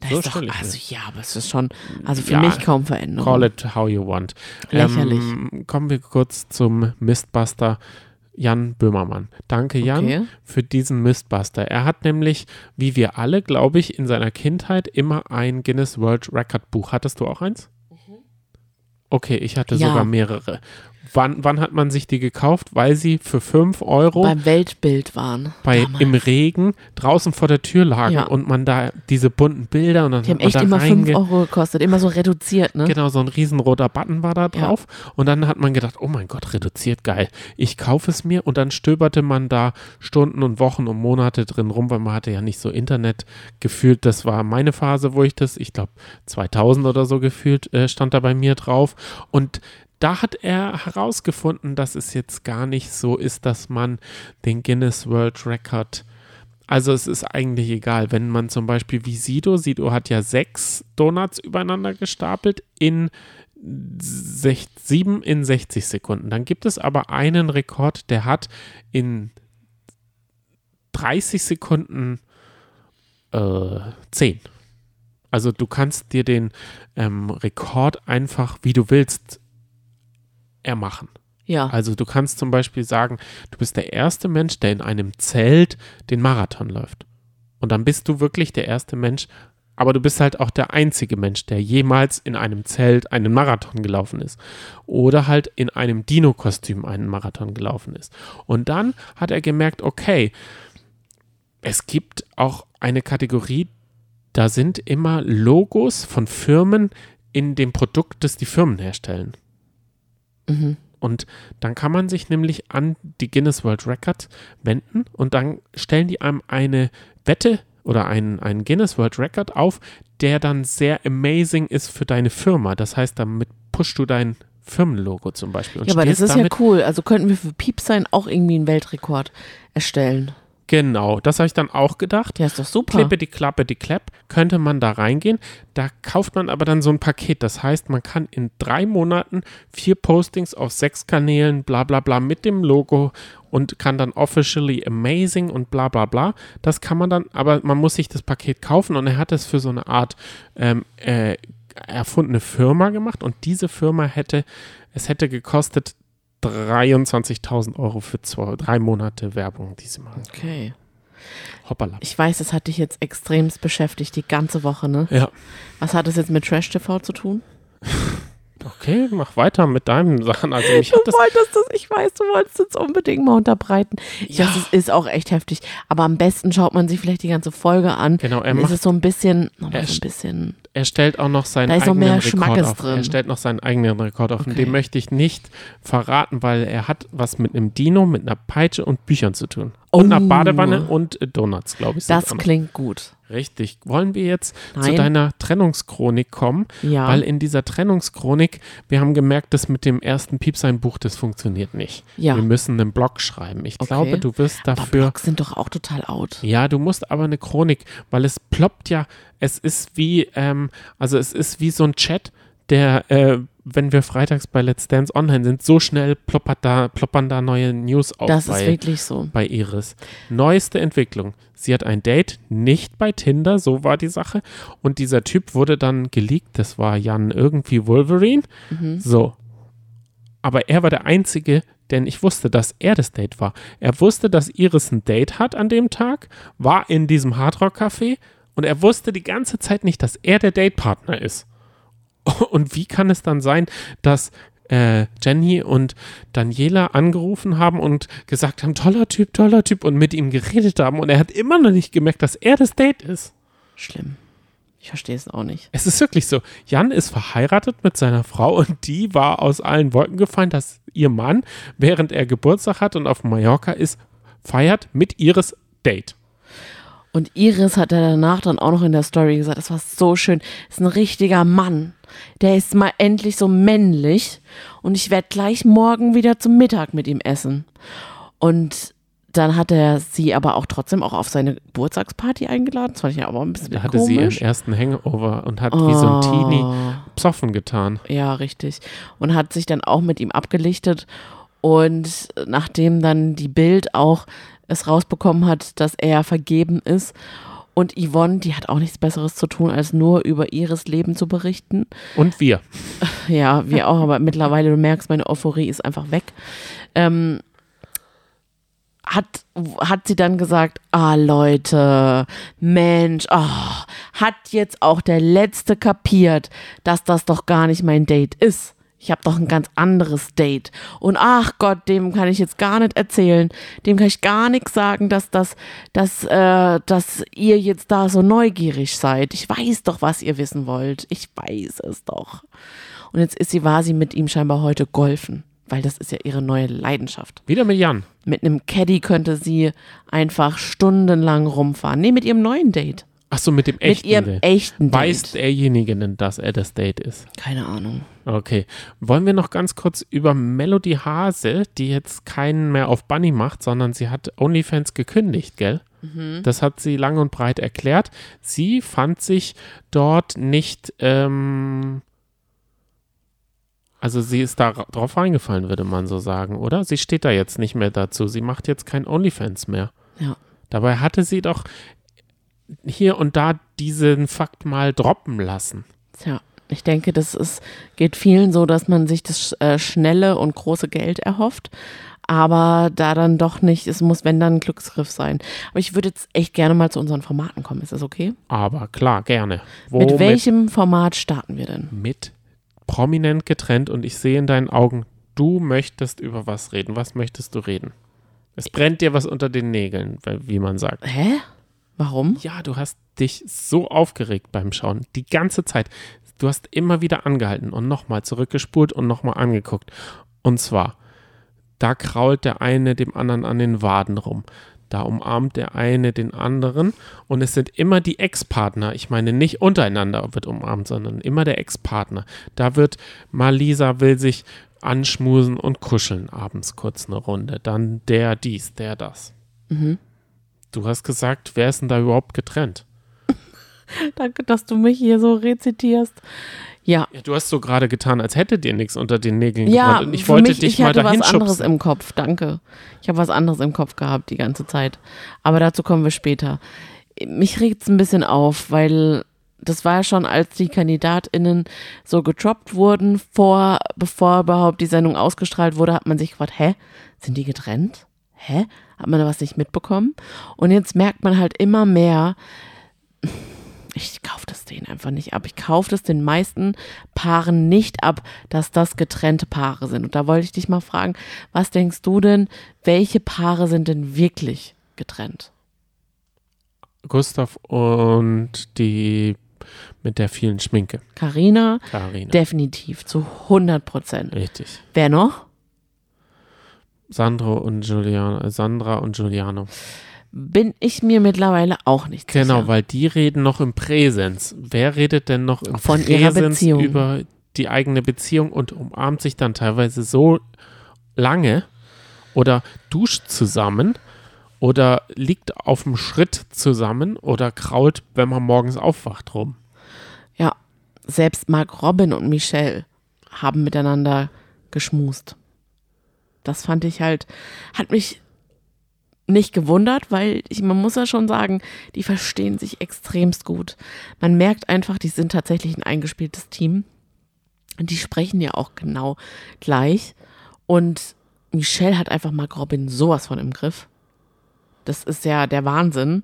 Das so ist doch, also ja, aber es ist schon, also für Ja, mich kaum Veränderung. Call it how you want. Lächerlich. Ähm, kommen wir kurz zum Mistbuster Jan Böhmermann. Danke, Jan, Okay. für diesen Mistbuster. Er hat nämlich, wie wir alle, glaube ich, in seiner Kindheit immer ein Guinness World Record Buch. Hattest du auch eins? Okay, ich hatte Ja. sogar mehrere. Wann, wann hat man sich die gekauft? Weil sie für 5 Euro Beim Weltbild waren. bei, damals. im Regen draußen vor der Tür lagen Ja. und man da diese bunten Bilder und dann Die haben echt immer 5 reinge- Euro gekostet, immer so reduziert, ne? Genau, so ein riesenroter Button war da Ja. drauf. Und dann hat man gedacht, oh mein Gott, reduziert, geil. Ich kaufe es mir und dann stöberte man da Stunden und Wochen und Monate drin rum, weil man hatte ja nicht so Internet gefühlt. Das war meine Phase, wo ich das, ich glaube 2000 oder so gefühlt, äh, stand da bei mir drauf. Und da hat er herausgefunden, dass es jetzt gar nicht so ist, dass man den Guinness World Record also es ist eigentlich egal, wenn man zum Beispiel wie Sido, Sido hat ja sechs Donuts übereinander gestapelt in sech, sieben in 60 Sekunden. Dann gibt es aber einen Rekord, der hat in 30 Sekunden äh, 10. Also du kannst dir den ähm, Rekord einfach, wie du willst, ermachen. Ja. Also du kannst zum Beispiel sagen, du bist der erste Mensch, der in einem Zelt den Marathon läuft. Und dann bist du wirklich der erste Mensch, aber du bist halt auch der einzige Mensch, der jemals in einem Zelt einen Marathon gelaufen ist. Oder halt in einem Dino-Kostüm einen Marathon gelaufen ist. Und dann hat er gemerkt, okay, es gibt auch eine Kategorie, Da sind immer Logos von Firmen in dem Produkt, das die Firmen herstellen. Mhm. Und dann kann man sich nämlich an die Guinness World Record wenden und dann stellen die einem eine Wette oder einen, einen Guinness World Record auf, der dann sehr amazing ist für deine Firma. Das heißt, damit pushst du dein Firmenlogo zum Beispiel. Und Ja, aber das ist ja cool. Also könnten wir für Piepsein auch irgendwie einen Weltrekord erstellen. Genau, das habe ich dann auch gedacht. Ja, ist doch super. Klippe die Klappe die Klapp, könnte man da reingehen. Da kauft man aber dann so ein Paket. Das heißt, man kann in drei Monaten vier Postings auf sechs Kanälen, bla bla bla, mit dem Logo und kann dann officially amazing und bla bla bla. Das kann man dann, aber man muss sich das Paket kaufen und er hat es für so eine Art ähm, äh, erfundene Firma gemacht und diese Firma hätte, es hätte gekostet 23.000 Euro für zwei, drei Monate Werbung, die sie machen. Okay. Hoppala. Ich weiß, das hat dich jetzt extremst beschäftigt, die ganze Woche, ne? Ja. Was hat das jetzt mit Trash TV zu tun? Okay, mach weiter mit deinen Sachen. Also mich Du das wolltest das, ich weiß, du wolltest es unbedingt mal unterbreiten. Ja. weiß, es ist auch echt heftig. Aber am besten schaut man sich vielleicht die ganze Folge an. Genau, er Dann ist macht- es so ein bisschen, Er so ein bisschen. er stellt auch noch seinen Da ist noch eigenen mehr Rekord auf. drin. Er stellt noch seinen eigenen Rekord auf. Und Okay. den möchte ich nicht verraten, weil er hat was mit einem Dino, mit einer Peitsche und Büchern zu tun. Und einer Oh. Badewanne und äh, Donuts, glaube ich. Das klingt gut. Richtig. Wollen wir jetzt zu Nein. deiner Trennungschronik kommen? Ja. Weil in dieser Trennungschronik, wir haben gemerkt, dass mit dem ersten Piepsein-Buch, das funktioniert nicht. Ja. Wir müssen einen Blog schreiben. Ich Okay. glaube, du wirst Aber dafür Blogs sind doch auch total out. Ja, du musst aber eine Chronik, weil es ploppt ja, es ist wie, ähm, also es ist wie so ein Chat, der, äh, wenn wir freitags bei Let's Dance online sind, so schnell ploppert da, ploppern da neue News auf Das ist bei, wirklich so. bei Iris. Neueste Entwicklung. Sie hat ein Date, nicht bei Tinder, so war die Sache. Und dieser Typ wurde dann geleakt, das war Jan irgendwie Wolverine. Mhm. So. Aber er war der Einzige, denn ich wusste, dass er das Date war. Er wusste, dass Iris ein Date hat an dem Tag, war in diesem Hardrock-Café und er wusste die ganze Zeit nicht, dass er der Datepartner ist. Und wie kann es dann sein, dass äh, Jenny und Daniela angerufen haben und gesagt haben, toller Typ, toller Typ und mit ihm geredet haben und er hat immer noch nicht gemerkt, dass er das Date ist. Schlimm. Ich verstehe es auch nicht. Es ist wirklich so. Jan ist verheiratet mit seiner Frau und die war aus allen Wolken gefallen, dass ihr Mann, während er Geburtstag hat und auf Mallorca ist, feiert mit ihres Date. Und Iris hat er danach dann auch noch in der Story gesagt, das war so schön. Ist ein richtiger Mann. Der ist mal endlich so männlich. Und ich werde gleich morgen wieder zum Mittag mit ihm essen. Und dann hat er sie aber auch trotzdem auch auf seine Geburtstagsparty eingeladen. Das fand ich ja aber ein bisschen Da hatte sie ihren komisch. ersten Hangover und hat wie so ein Teenie Oh. psoffen getan. Ja, richtig. Und hat sich dann auch mit ihm abgelichtet. Und nachdem dann die Bild auch es rausbekommen hat, dass er vergeben ist. Und Yvonne, die hat auch nichts Besseres zu tun, als nur über ihres Leben zu berichten. Und wir. Ja, wir auch, aber mittlerweile, du merkst, meine Euphorie ist einfach weg. Ähm, hat, hat sie dann gesagt, ah Leute, Mensch, ah, hat jetzt auch der Letzte kapiert, dass das doch gar nicht mein Date ist. Ich habe doch ein ganz anderes Date. Und ach Gott, dem kann ich jetzt gar nicht erzählen. Dem kann ich gar nichts sagen, dass, das, dass, äh, dass ihr jetzt da so neugierig seid. Ich weiß doch, was ihr wissen wollt. Ich weiß es doch. Und jetzt ist sie, war sie mit ihm scheinbar heute golfen, weil das ist ja ihre neue Leidenschaft. Wieder mit Jan. Mit einem Caddy könnte sie einfach stundenlang rumfahren. Nee, mit ihrem neuen Date. Ach so, mit dem Mit echten ihrem Date. echten Date. Weiß derjenige denn, dass er das Date ist? Keine Ahnung. Okay. Wollen wir noch ganz kurz über Melody Hase, die jetzt keinen mehr auf Bunny macht, sondern sie hat OnlyFans gekündigt, gell? Das hat sie lang und breit erklärt. Sie fand sich dort nicht, ähm, also sie ist da ra- drauf reingefallen, würde man so sagen, oder? Sie steht da jetzt nicht mehr dazu. Sie macht jetzt kein OnlyFans mehr. Ja. Dabei hatte sie doch hier und da diesen Fakt mal droppen lassen. Tja, ich denke, das ist, geht vielen so, dass man sich das äh, schnelle und große Geld erhofft. Aber da dann doch nicht, es muss, wenn dann ein Glücksgriff sein. Aber ich würde jetzt echt gerne mal zu unseren Formaten kommen. Ist das okay? Aber klar, gerne. Mit welchem Format starten wir denn? mit prominent getrennt und ich sehe in deinen Augen, du möchtest über was reden. Was möchtest du reden? Es brennt dir was unter den Nägeln, wie man sagt. Hä? Warum? Ja, du hast dich so aufgeregt beim Schauen, die ganze Zeit. Du hast immer wieder angehalten und nochmal zurückgespult und nochmal angeguckt. Und zwar, da krault der eine dem anderen an den Waden rum. Da umarmt der eine den anderen und es sind immer die Ex-Partner. Ich meine, nicht untereinander wird umarmt, sondern immer der Ex-Partner. Da wird Malisa will sich anschmusen und kuscheln abends kurz eine Runde. Dann der dies, der das. Mhm. Du hast gesagt, wer ist denn da überhaupt getrennt? Danke, dass du mich hier so rezitierst. Ja. Ja, du hast so gerade getan, als hätte dir nichts unter den Nägeln Ja, gebrannt. Und ich wollte mich, dich ich mal hatte dahin was anderes schubsen. im Kopf, danke. Ich habe was anderes im Kopf gehabt die ganze Zeit. Aber dazu kommen wir später. Mich regt es ein bisschen auf, weil das war ja schon, als die KandidatInnen so getroppt wurden, vor, bevor überhaupt die Sendung ausgestrahlt wurde, hat man sich gefragt, hä, sind die getrennt? Hä? Hat man da was nicht mitbekommen? Und jetzt merkt man halt immer mehr, ich kaufe das denen einfach nicht ab. Ich kaufe das den meisten Paaren nicht ab, dass das getrennte Paare sind. Und da wollte ich dich mal fragen, was denkst du denn, welche Paare sind denn wirklich getrennt? Gustav und die mit der vielen Schminke. Carina Karina. definitiv zu 100 Prozent. Richtig. Wer noch? Sandro und Giuliano, äh, Sandra und Giuliano. Bin ich mir mittlerweile auch nicht Genau, sicher. weil die reden noch im Präsens. Wer redet denn noch im Von Präsens über die eigene Beziehung und umarmt sich dann teilweise so lange oder duscht zusammen oder liegt auf dem Schritt zusammen oder krault, wenn man morgens aufwacht rum. Ja, selbst Mark Robin und Michelle haben miteinander geschmust. Das fand ich halt, hat mich nicht gewundert, weil ich, man muss ja schon sagen, die verstehen sich extremst gut. Man merkt einfach, die sind tatsächlich ein eingespieltes Team. Und die sprechen ja auch genau gleich. Und Michelle hat einfach Mark Robin sowas von im Griff. Das ist ja der Wahnsinn.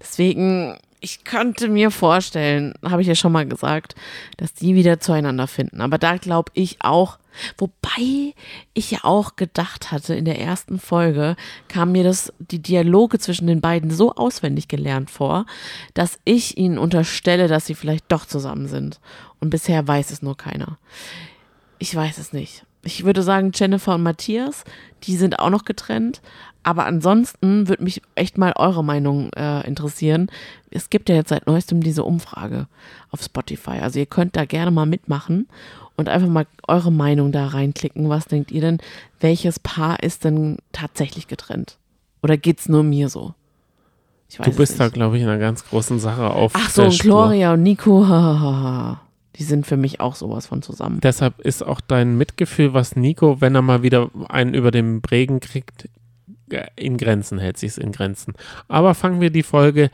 Deswegen, ich könnte mir vorstellen, habe ich ja schon mal gesagt, dass die wieder zueinander finden. Aber da glaube ich auch, wobei ich ja auch gedacht hatte, in der ersten Folge kam mir das, die Dialoge zwischen den beiden so auswendig gelernt vor, dass ich ihnen unterstelle, dass sie vielleicht doch zusammen sind. Und bisher weiß es nur keiner. Ich weiß es nicht. Ich würde sagen, Jennifer und Matthias, die sind auch noch getrennt. Aber ansonsten würde mich echt mal eure Meinung äh, interessieren. Es gibt ja jetzt seit neuestem diese Umfrage auf Spotify. Also ihr könnt da gerne mal mitmachen und einfach mal eure Meinung da reinklicken. Was denkt ihr denn? Welches Paar ist denn tatsächlich getrennt? Oder geht's nur mir so? Du es bist da, glaube ich, in einer ganz großen Sache auf Ach so, und. Gloria und Nico, die sind für mich auch sowas von zusammen. Deshalb ist auch dein Mitgefühl, was Nico, wenn er mal wieder einen über den Bregen kriegt, äh, in Grenzen, hält sich's in Grenzen. Aber fangen wir die Folge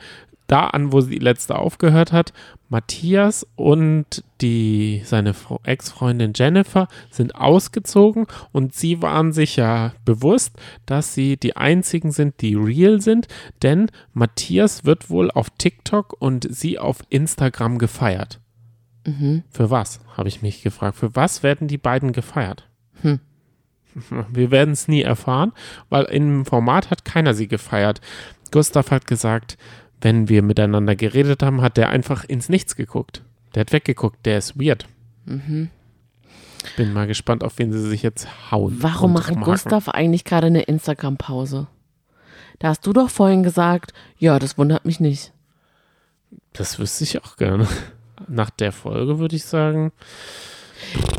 da an, wo sie die letzte aufgehört hat. Matthias und die, seine Ex-Freundin Jennifer sind ausgezogen und sie waren sich ja bewusst, dass sie die einzigen sind, die real sind, denn Matthias wird wohl auf TikTok und sie auf Instagram gefeiert. Mhm. Für was, habe ich mich gefragt. Für was werden die beiden gefeiert? Hm. Wir werden es nie erfahren, weil im Format hat keiner sie gefeiert. Gustav hat gesagt, wenn wir miteinander geredet haben, hat der einfach ins Nichts geguckt. Der hat weggeguckt, der ist weird. Mhm. Bin mal gespannt, auf wen sie sich jetzt hauen. Warum macht rumhaken. Gustav eigentlich gerade eine Instagram-Pause? Da hast du doch vorhin gesagt, ja, das wundert mich nicht. Das wüsste ich auch gerne. Nach der Folge würde ich sagen,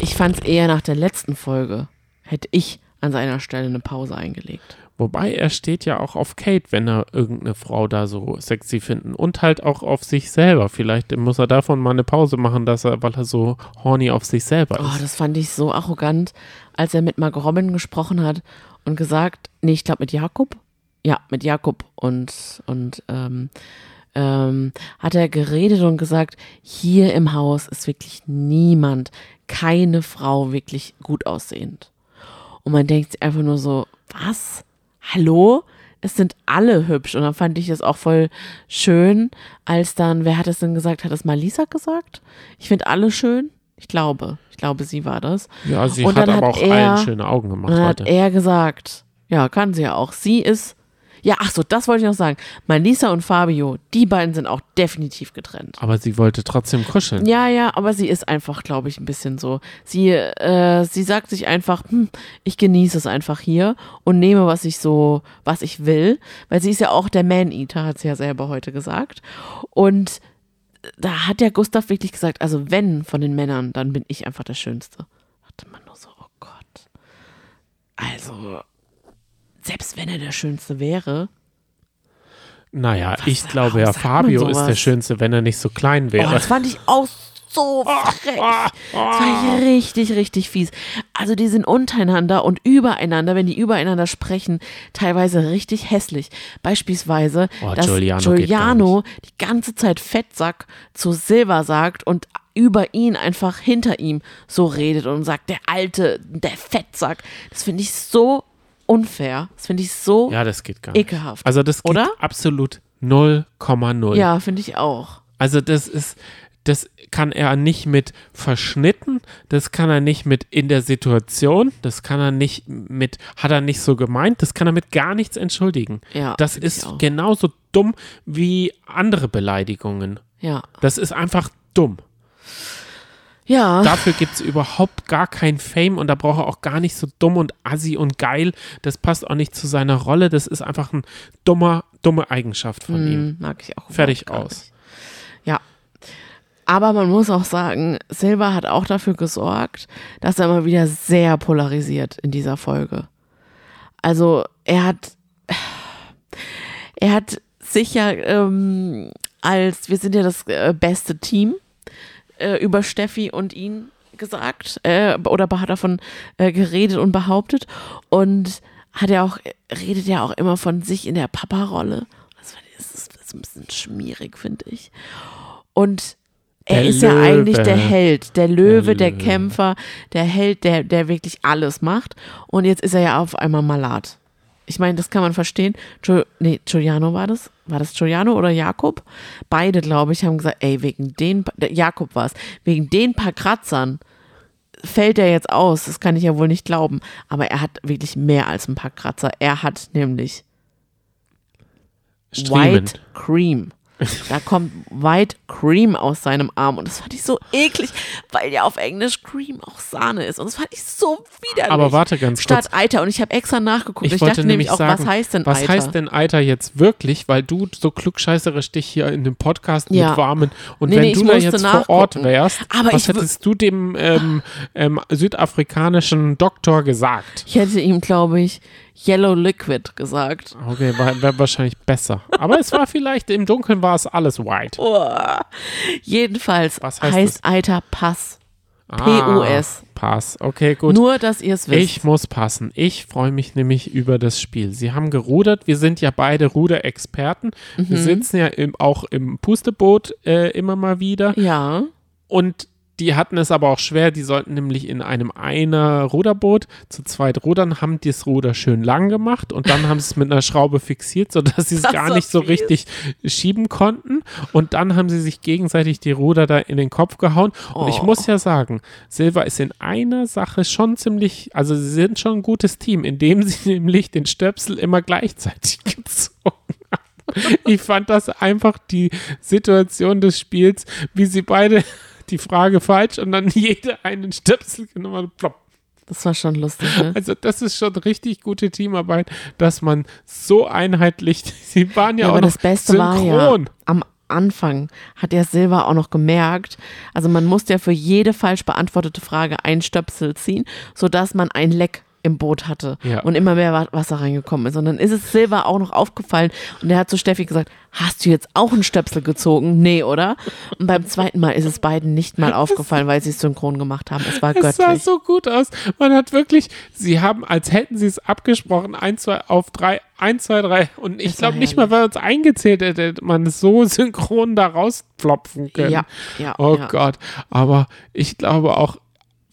Ich fand es eher nach der letzten Folge, hätte ich an seiner Stelle eine Pause eingelegt. Wobei er steht ja auch auf Kate, wenn er irgendeine Frau da so sexy finden und halt auch auf sich selber. Vielleicht muss er davon mal eine Pause machen, dass er, weil er so horny auf sich selber Oh, ist. das fand ich so arrogant, als er mit Margot Robin gesprochen hat und gesagt, nee, ich glaube mit Jakob. Ja, mit Jakob und, und ähm, ähm, hat er geredet und gesagt, hier im Haus ist wirklich niemand, keine Frau wirklich gut aussehend. Und man denkt einfach nur so, was? Hallo? Es sind alle hübsch. Und dann fand ich es auch voll schön, als dann, wer hat es denn gesagt? Hat es mal Lisa gesagt? Ich finde alle schön. Ich glaube, ich glaube, sie war das. ja, sie und hat dann aber hat auch er- allen schöne Augen gemacht dann hat heute. er gesagt, ja, kann sie ja auch. Sie ist, Ja, ach so, das wollte ich noch sagen. Malisa und Fabio, die beiden sind auch definitiv getrennt. Aber sie wollte trotzdem kuscheln. Ja, ja, aber sie ist einfach, glaube ich, ein bisschen so. Sie, äh, sie sagt sich einfach, hm, ich genieße es einfach hier und nehme, was ich so, was ich will. Weil sie ist ja auch der Man-Eater, hat sie ja selber heute gesagt. Und da hat ja Gustav wirklich gesagt, also wenn von den Männern, dann bin ich einfach der Schönste. Dachte man nur so, oh Gott. Also, selbst wenn er der Schönste wäre. Naja, Was- ich glaube ja, Fabio ist der? Schönste, wenn er nicht so klein Oh, wäre. das fand ich auch so frech. Das war richtig, richtig fies. Also die sind untereinander und übereinander, wenn die übereinander sprechen, teilweise richtig hässlich. Beispielsweise, Oh, dass Giuliano Giuliano die ganze Zeit Fettsack zu Silva sagt und über ihn einfach hinter ihm so redet und sagt, der Alte, der Fettsack. Das finde ich so unfair. Das finde ich so ja, das geht gar nicht. ekelhaft. Also das geht Oder? absolut 0,0. ja, finde ich auch. Also das ist, das kann er nicht mit verschnitten, das kann er nicht mit in der Situation, das kann er nicht mit, hat er nicht so gemeint, das kann er mit gar nichts entschuldigen. Ja, das ist genauso dumm wie andere Beleidigungen. Ja. Das ist einfach dumm. Ja. Dafür gibt es überhaupt gar kein Fame und da braucht er auch gar nicht so dumm und assi und geil. Das passt auch nicht zu seiner Rolle. Das ist einfach ein dummer, dumme Eigenschaft von ihm. Hm, mag ich auch. Fertig aus. nicht. Ja. Aber man muss auch sagen, Silva hat auch dafür gesorgt, dass er mal wieder sehr polarisiert in dieser Folge. Also er hat, er hat sicher ähm, als, wir sind ja das äh, beste Team äh, über Steffi und ihn gesagt äh, oder hat davon äh, geredet und behauptet und hat er auch redet ja auch immer von sich in der Papa-Rolle. Das, das, ist, das ist ein bisschen schmierig, finde ich. Und er Der ist ja Löwe. eigentlich der Held, der Löwe, der, Löwe. Kämpfer, der Held, der, der wirklich alles macht. Und jetzt ist er ja auf einmal Malat. Ich meine, das kann man verstehen. Gio, nee, Giuliano war das? War das Giuliano oder Jakob? Beide, glaube ich, haben gesagt, ey, wegen den, Jakob war es, wegen den paar Kratzern fällt er jetzt aus. Das kann ich ja wohl nicht glauben. Aber er hat wirklich mehr als ein paar Kratzer. Er hat nämlich Streamend. White Cream. Da kommt White Cream aus seinem Arm und das fand ich so eklig, weil ja auf Englisch Cream auch Sahne ist und das fand ich so widerlich. Aber warte ganz Statt kurz. Eiter und ich habe extra nachgeguckt. Ich, Ich wollte dachte nämlich auch, sagen, was heißt denn was Eiter? heißt denn Eiter jetzt wirklich, weil du so klugscheißerisch dich hier in dem Podcast Ja. mit warmen und Nee, wenn nee, du da jetzt vor Ort nachgucken. wärst, Aber was hättest du dem ähm, ähm, südafrikanischen Doktor gesagt? Ich hätte ihm, glaube ich, Yellow Liquid gesagt. Okay, wäre wär wahrscheinlich besser. Aber es war vielleicht, im Dunkeln war es alles white. Oh. Jedenfalls Was heißt heißt Eiter Pass. Ah, PUS. Pass. Okay, gut. Nur, dass ihr es wisst. Ich muss passen. Ich freue mich nämlich über das Spiel. Sie haben gerudert. Wir sind ja beide Ruderexperten. Mhm. Wir sitzen ja im, auch im Pusteboot äh, immer mal wieder. ja. Und die hatten es aber auch schwer. Die sollten nämlich in einem einer Ruderboot zu zweit rudern, haben das Ruder schön lang gemacht und dann haben sie es mit einer Schraube fixiert, sodass sie es gar nicht so fies. richtig schieben konnten. Und dann haben sie sich gegenseitig die Ruder da in den Kopf gehauen. Und ich Oh. muss ja sagen, Silva ist in einer Sache schon ziemlich, also sie sind schon ein gutes Team, indem sie nämlich den Stöpsel immer gleichzeitig gezogen haben. Ich fand das einfach die Situation des Spiels, wie sie beide die Frage falsch und dann jeder einen Stöpsel genommen hat. Plopp. Das war schon lustig, ne? Also das ist schon richtig gute Teamarbeit, dass man so einheitlich, sie waren ja, Ja, auch aber noch das Beste synchron. war ja, am Anfang hat der Silva auch noch gemerkt, also man musste ja für jede falsch beantwortete Frage einen Stöpsel ziehen, sodass man ein Leck im Boot hatte Ja. und immer mehr Wa- Wasser reingekommen ist. Und dann ist es Silva auch noch aufgefallen und er hat zu Steffi gesagt, hast du jetzt auch einen Stöpsel gezogen? Nee, oder? Und beim zweiten Mal ist es beiden nicht mal aufgefallen, weil sie es synchron gemacht haben. Es war Es sah göttlich. so gut aus. Man hat wirklich, sie haben, als hätten sie es abgesprochen, 1, 2 auf 3, 1, 2, 3. Und ich glaube nicht mal, weil uns eingezählt hätte, hätte man es so synchron da rausplopfen können. Ja, ja, Oh ja. Gott. Aber ich glaube auch,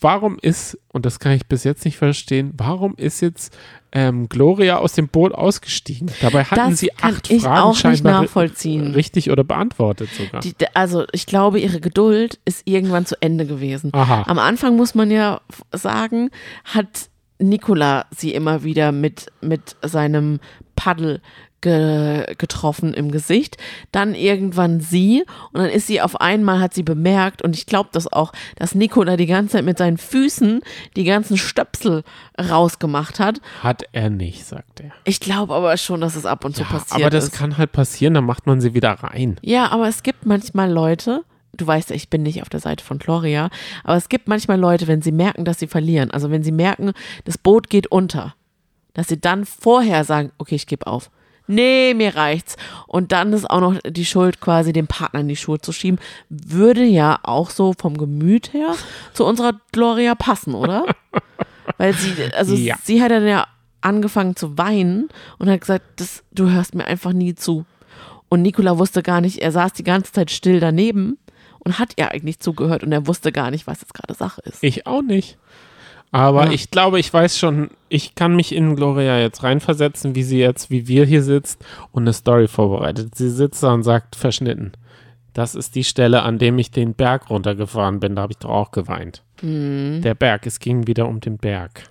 warum ist, und das kann ich bis jetzt nicht verstehen, warum ist jetzt ähm, Gloria aus dem Boot ausgestiegen? Dabei hatten Das sie kann acht ich Fragen auch nicht nachvollziehen. richtig oder beantwortet sogar. Die, also ich glaube, ihre Geduld ist irgendwann zu Ende gewesen. Aha. Am Anfang muss man ja sagen, hat Nicola sie immer wieder mit, mit seinem Paddel ge getroffen im Gesicht, dann irgendwann sie und dann ist sie auf einmal, hat sie bemerkt und ich glaube das auch, dass Nico da die ganze Zeit mit seinen Füßen die ganzen Stöpsel rausgemacht hat. Hat er nicht, sagt er. Ich glaube aber schon, dass es ab und zu Ja, passiert aber das ist. kann halt passieren, dann macht man sie wieder rein. Ja, aber es gibt manchmal Leute, du weißt ja, ich bin nicht auf der Seite von Gloria, aber es gibt manchmal Leute, wenn sie merken, dass sie verlieren, also wenn sie merken, das Boot geht unter, dass sie dann vorher sagen, okay, ich gebe auf. Nee, mir reicht's. Und dann ist auch noch die Schuld quasi dem Partner in die Schuhe zu schieben, würde ja auch so vom Gemüt her zu unserer Gloria passen, oder? Weil sie, also Ja. sie hat dann ja angefangen zu weinen und hat gesagt, das, du hörst mir einfach nie zu. Und Nikola wusste gar nicht, er saß die ganze Zeit still daneben und hat ihr eigentlich zugehört und er wusste gar nicht, was jetzt gerade Sache ist. Ich auch nicht. Aber Ja. ich glaube, ich weiß schon, ich kann mich in Gloria jetzt reinversetzen, wie sie jetzt, wie wir hier sitzt und eine Story vorbereitet. Sie sitzt da und sagt, verschnitten. Das ist die Stelle, an dem ich den Berg runtergefahren bin. Da habe ich doch auch geweint. Hm. Der Berg, es ging wieder um den Berg.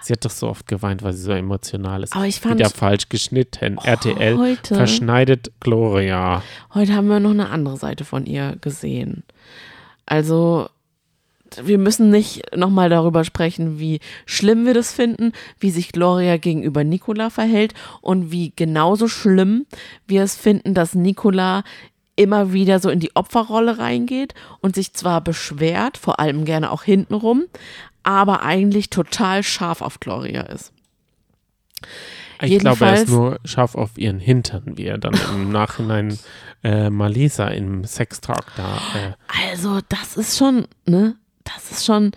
Sie hat doch so oft geweint, weil sie so emotional ist. Aber ich fand- wieder falsch geschnitten. RTL heute- verschneidet Gloria. Heute haben wir noch eine andere Seite von ihr gesehen. Also, wir müssen nicht nochmal darüber sprechen, wie schlimm wir das finden, wie sich Gloria gegenüber Nicola verhält und wie genauso schlimm wir es finden, dass Nicola immer wieder so in die Opferrolle reingeht und sich zwar beschwert, vor allem gerne auch hintenrum, aber eigentlich total scharf auf Gloria ist. Ich glaube, er ist Jedenfalls- nur scharf auf ihren Hintern, wie er dann im Nachhinein äh, Malisa im Sextalk da. Äh, Also, das ist schon, ne? Das ist schon.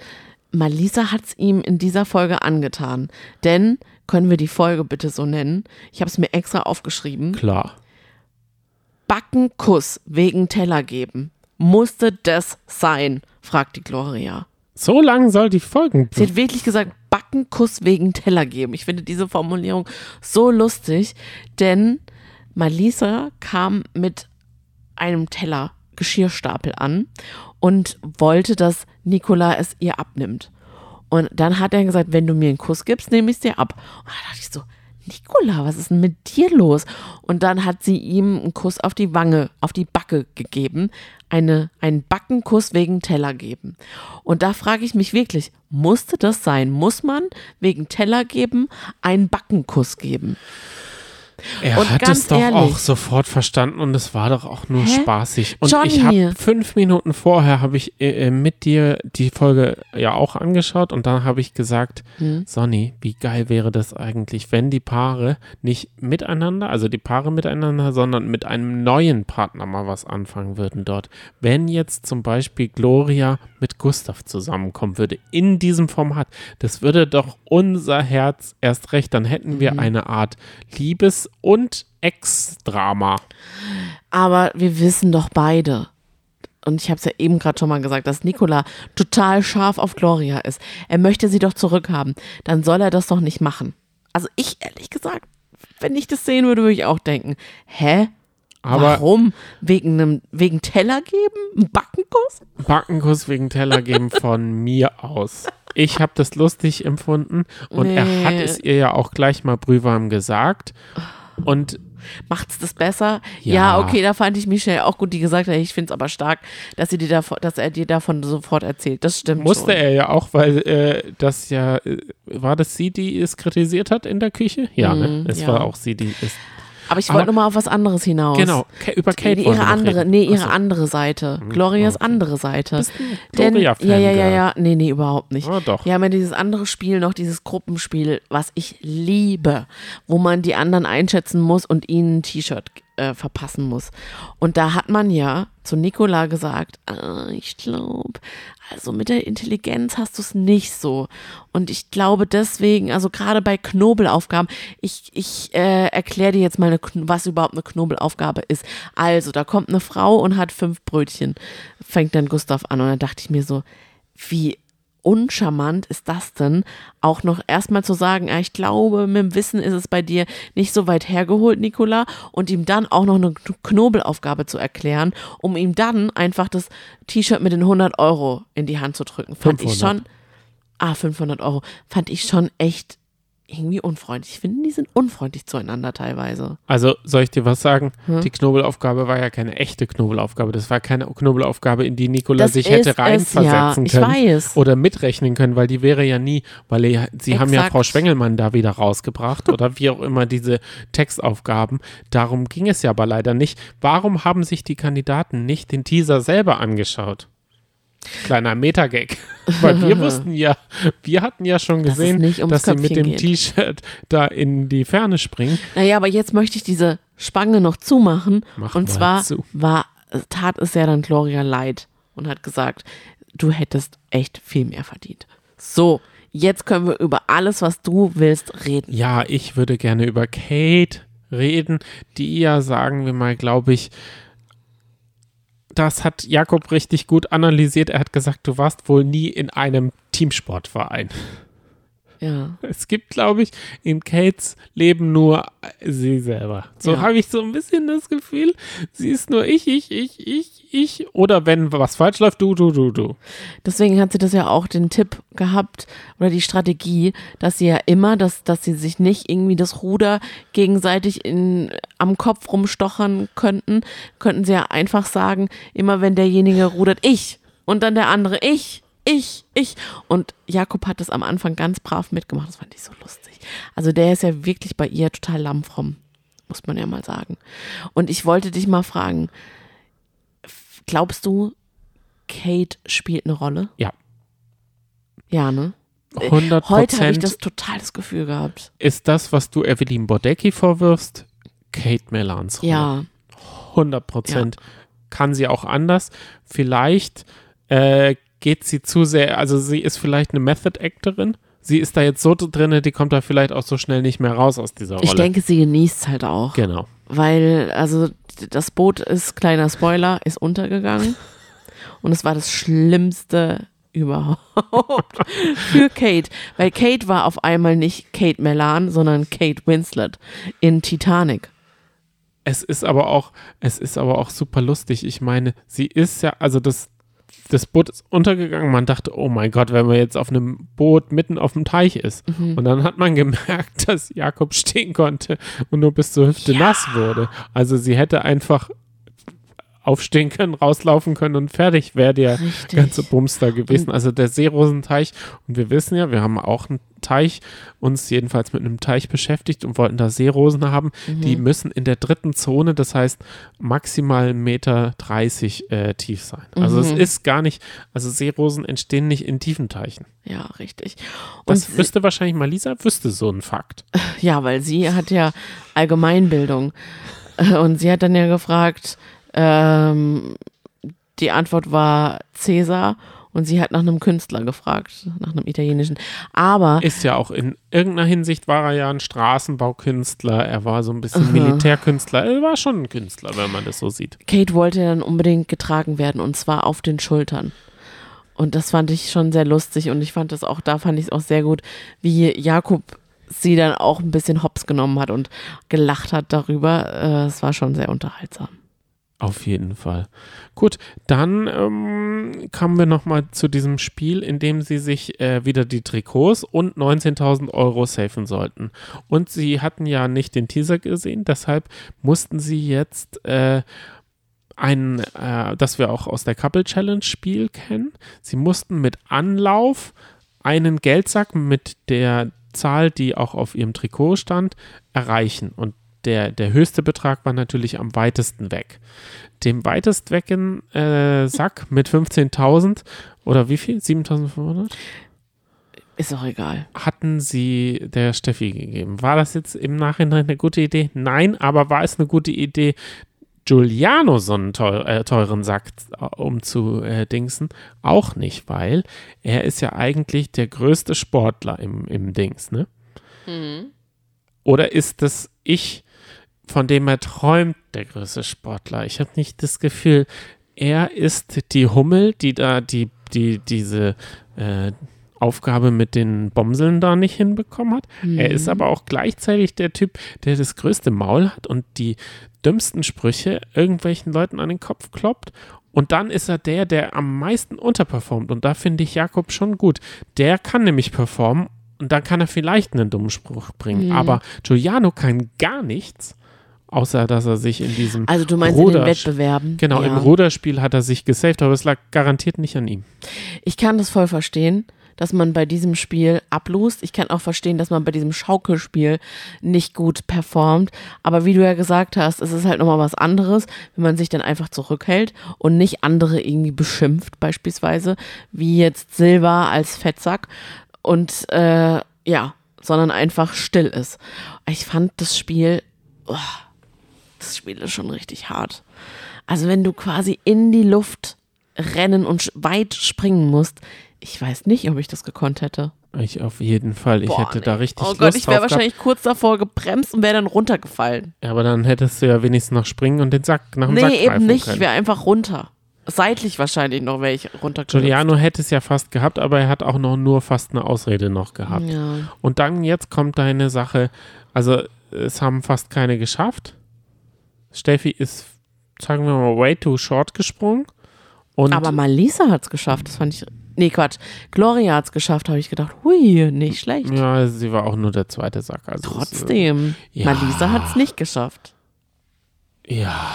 Malisa hat es ihm in dieser Folge angetan. Denn, können wir die Folge bitte so nennen? Ich habe es mir extra aufgeschrieben. klar. Backenkuss wegen Teller geben. Musste das sein? fragt die Gloria. So lang soll die Folgen. Sie hat wirklich gesagt, Backenkuss wegen Teller geben. Ich finde diese Formulierung so lustig, denn Malisa kam mit einem Teller Geschirrstapel an und wollte, dass Nicola es ihr abnimmt. Und dann hat er gesagt, wenn du mir einen Kuss gibst, nehme ich es dir ab. Und da dachte ich so, Nicola, was ist denn mit dir los? Und dann hat sie ihm einen Kuss auf die Wange, auf die Backe gegeben, eine, einen Backenkuss wegen Teller geben. Und da frage ich mich wirklich, musste das sein? Muss man wegen Teller geben einen Backenkuss geben? Er Und hat es doch ehrlich- auch sofort verstanden und es war doch auch nur Hä? spaßig. Und ich Johnny. habe fünf Minuten vorher habe ich äh, äh, mit dir die Folge ja auch angeschaut und dann habe ich gesagt, Hm? Sonny, wie geil wäre das eigentlich, wenn die Paare nicht miteinander, also die Paare miteinander, sondern mit einem neuen Partner mal was anfangen würden dort. Wenn jetzt zum Beispiel Gloria mit Gustav zusammenkommen würde in diesem Format, das würde doch unser Herz erst recht, dann hätten wir eine Art Liebes- und Ex-Drama. Aber wir wissen doch beide, und ich habe es ja eben gerade schon mal gesagt, dass Nicola total scharf auf Gloria ist. Er möchte sie doch zurückhaben. Dann soll er das doch nicht machen. Also ich ehrlich gesagt, wenn ich das sehen würde, würde ich auch denken, hä? Aber Warum? Wegen einem, wegen Teller geben? Ein Backenkuss? Backenkuss wegen Teller geben von mir aus. Ich habe das lustig empfunden und er hat Nee. es ihr ja auch gleich mal brühwarm gesagt. Und Macht's das besser? Ja. Ja. okay, da fand ich Michelle auch gut, die gesagt hat, ich finde es aber stark, dass, sie dir davon, dass er dir davon sofort erzählt. Das stimmt musste schon. er ja auch, weil äh, das ja, äh, war das sie, die es kritisiert hat in der Küche? Ja, ne? Mm, Es ja. war auch sie, die es. Aber ich wollte nochmal auf was anderes hinaus. Genau, über Kate ihre andere, nee, ihre so. andere Seite. Glorias okay. andere Seite. Bist du Denn, ja, ja, ja, ja, nee, nee, überhaupt nicht. Ah, doch. Wir haben ja dieses andere Spiel noch, dieses Gruppenspiel, was ich liebe, wo man die anderen einschätzen muss und ihnen ein T-Shirt äh, verpassen muss. Und da hat man ja zu Nicola gesagt, ah, ich glaube, also mit der Intelligenz hast du es nicht so. Und ich glaube deswegen, also gerade bei Knobelaufgaben, ich, ich äh, erkläre dir jetzt mal, eine, was überhaupt eine Knobelaufgabe ist. Also, da kommt eine Frau und hat fünf Brötchen, fängt dann Gustav an. Und dann dachte ich mir so, wie uncharmant ist das denn, auch noch erstmal zu sagen, ah, ich glaube, mit dem Wissen ist es bei dir nicht so weit hergeholt, Nicola, und ihm dann auch noch eine Kn- Knobelaufgabe zu erklären, um ihm dann einfach das T-Shirt mit den 100 Euro in die Hand zu drücken. Fand ich 500. schon, ah, 500 Euro, fand ich schon echt irgendwie unfreundlich. Ich finde, die sind unfreundlich zueinander teilweise. Also soll ich dir was sagen? Hm? Die Knobelaufgabe war ja keine echte Knobelaufgabe. Das war keine Knobelaufgabe, in die Nikola Das sich hätte es, reinversetzen ja, können. Ich weiß. Oder mitrechnen können, weil die wäre ja nie, weil sie haben ja Exakt. Frau Schwengelmann da wieder rausgebracht oder wie auch immer diese Textaufgaben. Darum ging es ja aber leider nicht. Warum haben sich die Kandidaten nicht den Teaser selber angeschaut? Kleiner Metagag. Weil wir wussten ja, wir hatten ja schon gesehen, ums dass sie mit Köpfchen dem. T-Shirt da in die Ferne springen. Naja, aber jetzt möchte ich diese Spange noch zumachen. Mach und mal zwar zu. war, tat es ja dann Gloria leid und hat gesagt, du hättest echt viel mehr verdient. So, jetzt können wir über alles, was du willst, reden. Ja, ich würde gerne über Kate reden, die ja, sagen wir mal, glaube ich, das hat Jakob richtig gut analysiert. Er hat gesagt, du warst wohl nie in einem Teamsportverein. Ja. Es gibt, glaube ich, in Kates Leben nur sie selber. So Ja. habe ich so ein bisschen das Gefühl, sie ist nur ich, ich, ich, ich, ich. Oder wenn was falsch läuft, du, du, du, du. Deswegen hat sie das ja auch den Tipp gehabt oder die Strategie, dass sie ja immer, dass, dass sie sich nicht irgendwie das Ruder gegenseitig in, am Kopf rumstochern könnten, könnten sie ja einfach sagen, immer wenn derjenige rudert, ich und dann der andere, ich, ich, ich. Und Jakob hat das am Anfang ganz brav mitgemacht. Das fand ich so lustig. Also der ist ja wirklich bei ihr total lammfromm, muss man ja mal sagen. Und ich wollte dich mal fragen, glaubst du, Kate spielt eine Rolle? Ja. Ja, ne? 100 Heute habe ich das total das Gefühl gehabt. ist das, was du Evelyn Bodecki vorwirfst, Kate Melans Rolle. Ja, 100 Prozent. Kann sie auch anders. Vielleicht äh, geht sie zu sehr, also sie ist vielleicht eine Method-Actorin. Sie ist da jetzt so drin, die kommt da vielleicht auch so schnell nicht mehr raus aus dieser Rolle. ich denke, sie genießt es halt auch. Genau. Weil, also, das Boot ist, kleiner Spoiler, ist untergegangen. Und es war das Schlimmste überhaupt für Kate. Weil Kate war auf einmal nicht Kate Melan, sondern Kate Winslet in Titanic. Es ist aber auch, es ist aber auch super lustig. Ich meine, sie ist ja, also das, das Boot ist untergegangen. Man dachte, oh mein Gott, wenn man jetzt auf einem Boot mitten auf dem Teich ist. Mhm. Und dann hat man gemerkt, dass Jakob stehen konnte und nur bis zur Hüfte nass wurde. Also sie hätte einfach aufstehen können, rauslaufen können und fertig wäre der Richtig. ganze Bums da gewesen. Also der Seerosenteich. Und wir wissen ja, wir haben auch einen Teich, uns jedenfalls mit einem Teich beschäftigt und wollten da Seerosen haben. Die Mhm. müssen in der dritten Zone, das heißt maximal 1,30 Meter 30, äh, tief sein. Also es Mhm. ist gar nicht, also Seerosen entstehen nicht in tiefen Teichen. Ja, richtig. Und Das wüsste wahrscheinlich mal Lisa, wüsste so einen Fakt. Ja, weil sie hat ja Allgemeinbildung. Und sie hat dann ja gefragt, ähm, die Antwort war Cäsar und sie hat nach einem Künstler gefragt, nach einem italienischen. Aber Ist ja auch in irgendeiner Hinsicht war er ja ein Straßenbaukünstler, er war so ein bisschen Aha. Militärkünstler, er war schon ein Künstler, wenn man das so sieht. Kate wollte dann unbedingt getragen werden und zwar auf den Schultern. Und das fand ich schon sehr lustig und ich fand das auch, da fand ich es auch sehr gut, wie Jakob sie dann auch ein bisschen hops genommen hat und gelacht hat darüber. Äh, Es war schon sehr unterhaltsam. Auf jeden Fall. Gut, dann ähm, kommen wir nochmal zu diesem Spiel, in dem sie sich äh, wieder die Trikots und 19.000 Euro safen sollten. Und sie hatten ja nicht den Teaser gesehen, deshalb mussten sie jetzt äh, ein, äh, das wir auch aus der Couple Challenge Spiel kennen. Sie mussten mit Anlauf einen Geldsack mit der Zahl, die auch auf ihrem Trikot stand, erreichen. Und der, der höchste Betrag war natürlich am weitesten weg. Dem weitest wecken äh, Sack mit 15.000 oder wie viel? 7.500? Ist auch egal. hatten sie der Steffi gegeben. War das jetzt im Nachhinein eine gute Idee? Nein, aber war es eine gute Idee, Giuliano so einen teuer, äh, teuren Sack äh, umzudingsen? Auch nicht, weil er ist ja eigentlich der größte Sportler im, im Dings, ne? Oder ist das ich, von dem er träumt, der größte Sportler? Ich habe nicht das Gefühl, er ist die Hummel, die da die, die, diese äh, Aufgabe mit den Bomseln da nicht hinbekommen hat. Er ist aber auch gleichzeitig der Typ, der das größte Maul hat und die dümmsten Sprüche irgendwelchen Leuten an den Kopf kloppt. Und dann ist er der, der am meisten unterperformt. Und da finde ich Jakob schon gut. Der kann nämlich performen Und dann kann er vielleicht einen dummen Spruch bringen. Mhm. Aber Giuliano kann gar nichts, außer dass er sich in diesem Also du meinst in den Ruder- Wettbewerben? Genau, ja. im Ruderspiel hat er sich gesaved, aber es lag garantiert nicht an ihm. Ich kann das voll verstehen, dass man bei diesem Spiel ablust. Ich kann auch verstehen, dass man bei diesem Schaukelspiel nicht gut performt. Aber wie du ja gesagt hast, es ist halt nochmal was anderes, wenn man sich dann einfach zurückhält und nicht andere irgendwie beschimpft, beispielsweise, wie jetzt Silva als Fettsack. Und äh, ja, sondern einfach still ist. Ich fand das Spiel, oh, das Spiel ist schon richtig hart. Also wenn du quasi in die Luft rennen und weit springen musst, ich weiß nicht, ob ich das gekonnt hätte. Ich auf jeden Fall. Ich Boah, hätte nee. da richtig Oh Lust Gott, ich wäre drauf gehabt. wahrscheinlich kurz davor gebremst und wäre dann runtergefallen. Ja, aber dann hättest du ja wenigstens noch springen und den Sack nach dem Sack Nee, eben nicht. Ich können. wäre einfach runter. Seitlich wahrscheinlich noch wäre ich runtergerutscht. Giuliano hätte es ja fast gehabt, aber er hat auch noch nur fast eine Ausrede noch gehabt. Ja. Und dann jetzt kommt deine Sache, also es haben fast keine geschafft. Steffi ist, sagen wir mal, way too short gesprungen. Und Aber Malisa hat es geschafft. Das fand ich. Nee, Quatsch. Gloria hat es geschafft, habe ich gedacht. Hui, nicht schlecht. ja, sie war auch nur der zweite Sack. Also es, Trotzdem. ja. Malisa hat es nicht geschafft. äh, ja.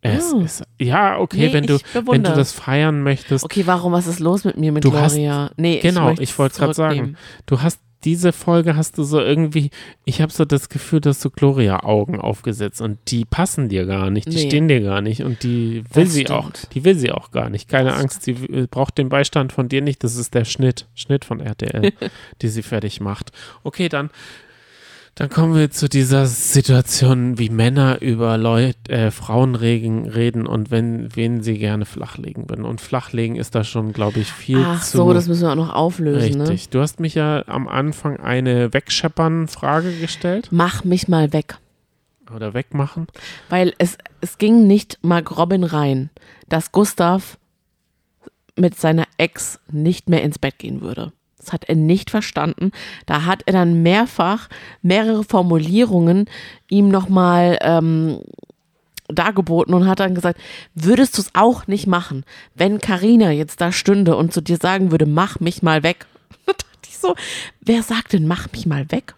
Es Ja. ist, ja, okay, Nee, wenn du, wenn du das feiern möchtest, Okay, warum? Was ist los mit mir mit Du hast- Gloria? nee, genau, ich, ich wollte gerade sagen, du hast diese Folge hast du so irgendwie, ich habe so das Gefühl, dass du Gloria-Augen aufgesetzt und die passen dir gar nicht, die Nee. stehen dir gar nicht und die will Das sie stimmt. auch, die will sie auch gar nicht. Keine Das Angst, sie w- braucht den Beistand von dir nicht, das ist der Schnitt, Schnitt von RTL, die sie fertig macht. Okay, dann, dann kommen wir zu dieser Situation, wie Männer über Leut, äh, Frauen regen, reden und wenn, wen sie gerne flachlegen würden. Und flachlegen ist da schon, glaube ich, viel Ach zu. so, das müssen wir auch noch auflösen, ne? Richtig. Du hast mich ja am Anfang eine Wegscheppern-Frage gestellt. Mach mich mal weg. Oder wegmachen. Weil es, es ging nicht Mark Robin rein, dass Gustav mit seiner Ex nicht mehr ins Bett gehen würde. Das hat er nicht verstanden. Da hat er dann mehrfach mehrere Formulierungen ihm nochmal ähm, dargeboten und hat dann gesagt, würdest du es auch nicht machen, wenn Karina jetzt da stünde und zu dir sagen würde, mach mich mal weg. Da dachte ich so, wer sagt denn, mach mich mal weg?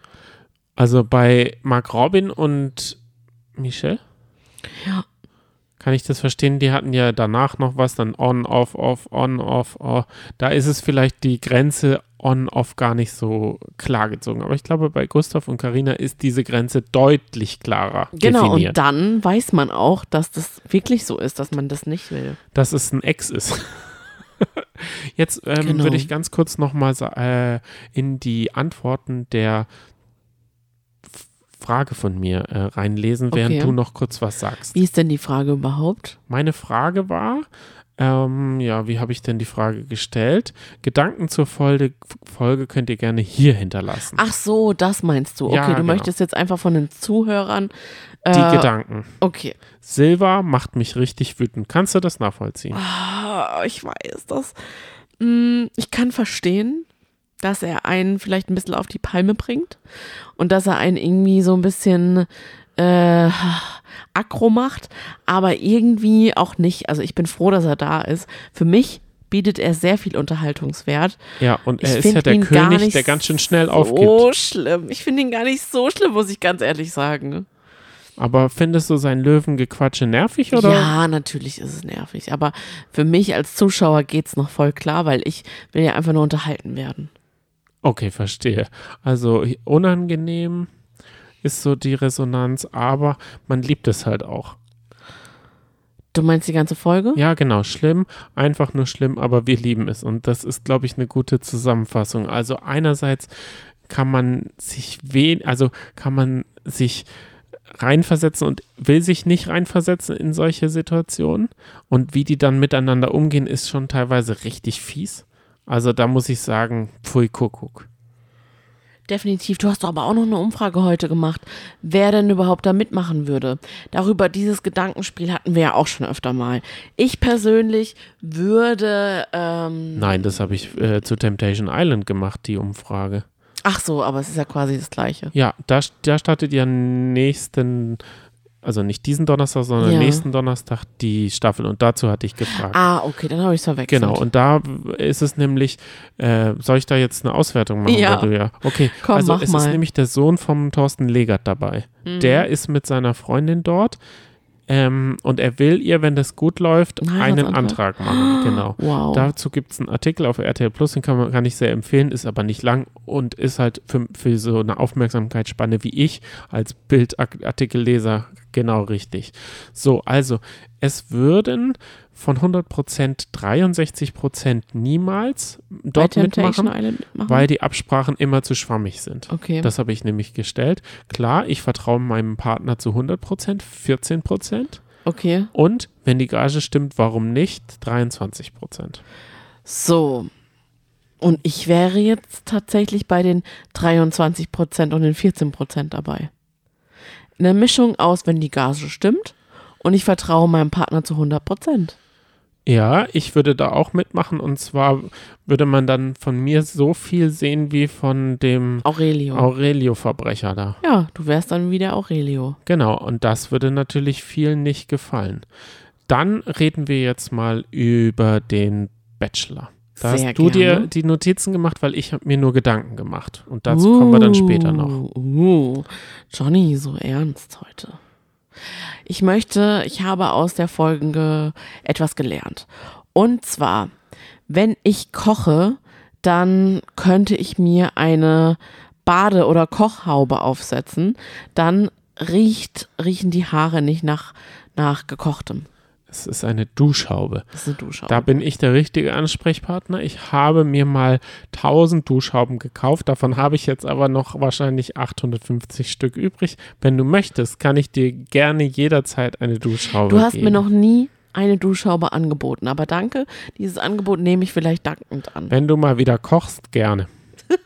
Also bei Mark Robin und Michelle? Ja. Kann ich das verstehen? Die hatten ja danach noch was, dann on, off, off, on, off, off. Da ist es vielleicht die Grenze on, off gar nicht so klar gezogen. Aber ich glaube, bei Gustav und Karina ist diese Grenze deutlich klarer Genau, definiert. und dann weiß man auch, dass das wirklich so ist, dass man das nicht will. dass es ein Ex ist. Jetzt ähm, Genau. würde ich ganz kurz nochmal äh, in die Antworten der Frage von mir äh, reinlesen, während Okay. du noch kurz was sagst. Wie ist denn die Frage überhaupt? Meine Frage war, ähm, ja, wie habe ich denn die Frage gestellt? Gedanken zur Folge, Folge könnt ihr gerne hier hinterlassen. Ach so, das meinst du. Okay, Ja, du genau. möchtest jetzt einfach von den Zuhörern. die äh, Gedanken. Okay. Silva macht mich richtig wütend. Kannst du das nachvollziehen? Ah, ich weiß das. Mm, Ich kann verstehen, dass er einen vielleicht ein bisschen auf die Palme bringt und dass er einen irgendwie so ein bisschen äh, aggro macht, aber irgendwie auch nicht. Also ich bin froh, dass er da ist. Für mich bietet er sehr viel Unterhaltungswert. Ja, und Ich er ist find ja der König, der ganz schön schnell so aufgibt. So schlimm. Ich finde ihn gar nicht so schlimm, muss ich ganz ehrlich sagen. Aber findest du sein Löwengequatsche nervig oder? Ja, natürlich ist es nervig. Aber für mich als Zuschauer geht's noch voll klar, weil ich will ja einfach nur unterhalten werden. Okay, verstehe. Also unangenehm ist so die Resonanz, aber man liebt es halt auch. Du meinst die ganze Folge? Ja, genau, schlimm, einfach nur schlimm, aber wir lieben es. Und das ist, glaube ich, eine gute Zusammenfassung. Also einerseits kann man sich wen, also kann man sich reinversetzen und will sich nicht reinversetzen in solche Situationen. Und wie die dann miteinander umgehen, ist schon teilweise richtig fies. Also da muss ich sagen, pfui Kuckuck. Definitiv. Du hast doch aber auch noch eine Umfrage heute gemacht, wer denn überhaupt da mitmachen würde. Darüber dieses Gedankenspiel hatten wir ja auch schon öfter mal. Ich persönlich würde, ähm, Nein, das habe ich äh, zu Temptation Island gemacht, die Umfrage. ach so, aber es ist ja quasi das Gleiche. Ja, da, da startet ja nächsten also nicht diesen Donnerstag, sondern Ja. nächsten Donnerstag die Staffel. Und dazu hatte ich gefragt. Ah, okay, dann habe ich es verwechselt. Genau, und da ist es nämlich, äh, soll ich da jetzt eine Auswertung machen? Ja. ja okay, Komm, also es ist mal. nämlich der Sohn vom Thorsten Legert dabei. Mhm. Der ist mit seiner Freundin dort ähm, und er will ihr, wenn das gut läuft, Einen einen? Antrag machen. Genau. Wow. Dazu gibt es einen Artikel auf RTL Plus, den kann, man, kann ich sehr empfehlen, ist aber nicht lang und ist halt für, für so eine Aufmerksamkeitsspanne wie ich als Bildartikelleser genau richtig. So, also es würden von 100% 63% niemals Bei dort mitmachen, Island mitmachen? weil die Absprachen immer zu schwammig sind. okay. Das habe ich nämlich gestellt. Klar, ich vertraue meinem Partner zu 100%, 14%. okay. Und wenn die Gage stimmt, warum nicht 23%? So. Und ich wäre jetzt tatsächlich bei den 23% und den 14% dabei. Eine Mischung aus, wenn die Gage stimmt und ich vertraue meinem Partner zu 100%. Ja, ich würde da auch mitmachen und zwar würde man dann von mir so viel sehen wie von dem Aurelio. Aurelio-Verbrecher da. ja, du wärst dann wieder Aurelio. Genau, und das würde natürlich vielen nicht gefallen. Dann reden wir jetzt mal über den Bachelor. Da Sehr hast du dir gerne. die Notizen gemacht, weil ich habe mir nur Gedanken gemacht. Und dazu kommen wir dann später noch. Uh, Johnny, so ernst heute. Ich möchte, ich habe aus der Folge etwas gelernt. Und zwar, wenn ich koche, dann könnte ich mir eine Bade- oder Kochhaube aufsetzen. Dann riecht, riechen die Haare nicht nach, nach gekochtem. Es ist eine Duschhaube. Das ist eine Duschhaube. Da bin ich der richtige Ansprechpartner. Ich habe mir mal 1000 Duschhauben gekauft. Davon habe ich jetzt aber noch wahrscheinlich 850 Stück übrig. Wenn du möchtest, kann ich dir gerne jederzeit eine Duschhaube du hast geben. mir noch nie eine Duschhaube angeboten, aber danke, dieses Angebot nehme ich vielleicht dankend an. Wenn du mal wieder kochst, gerne.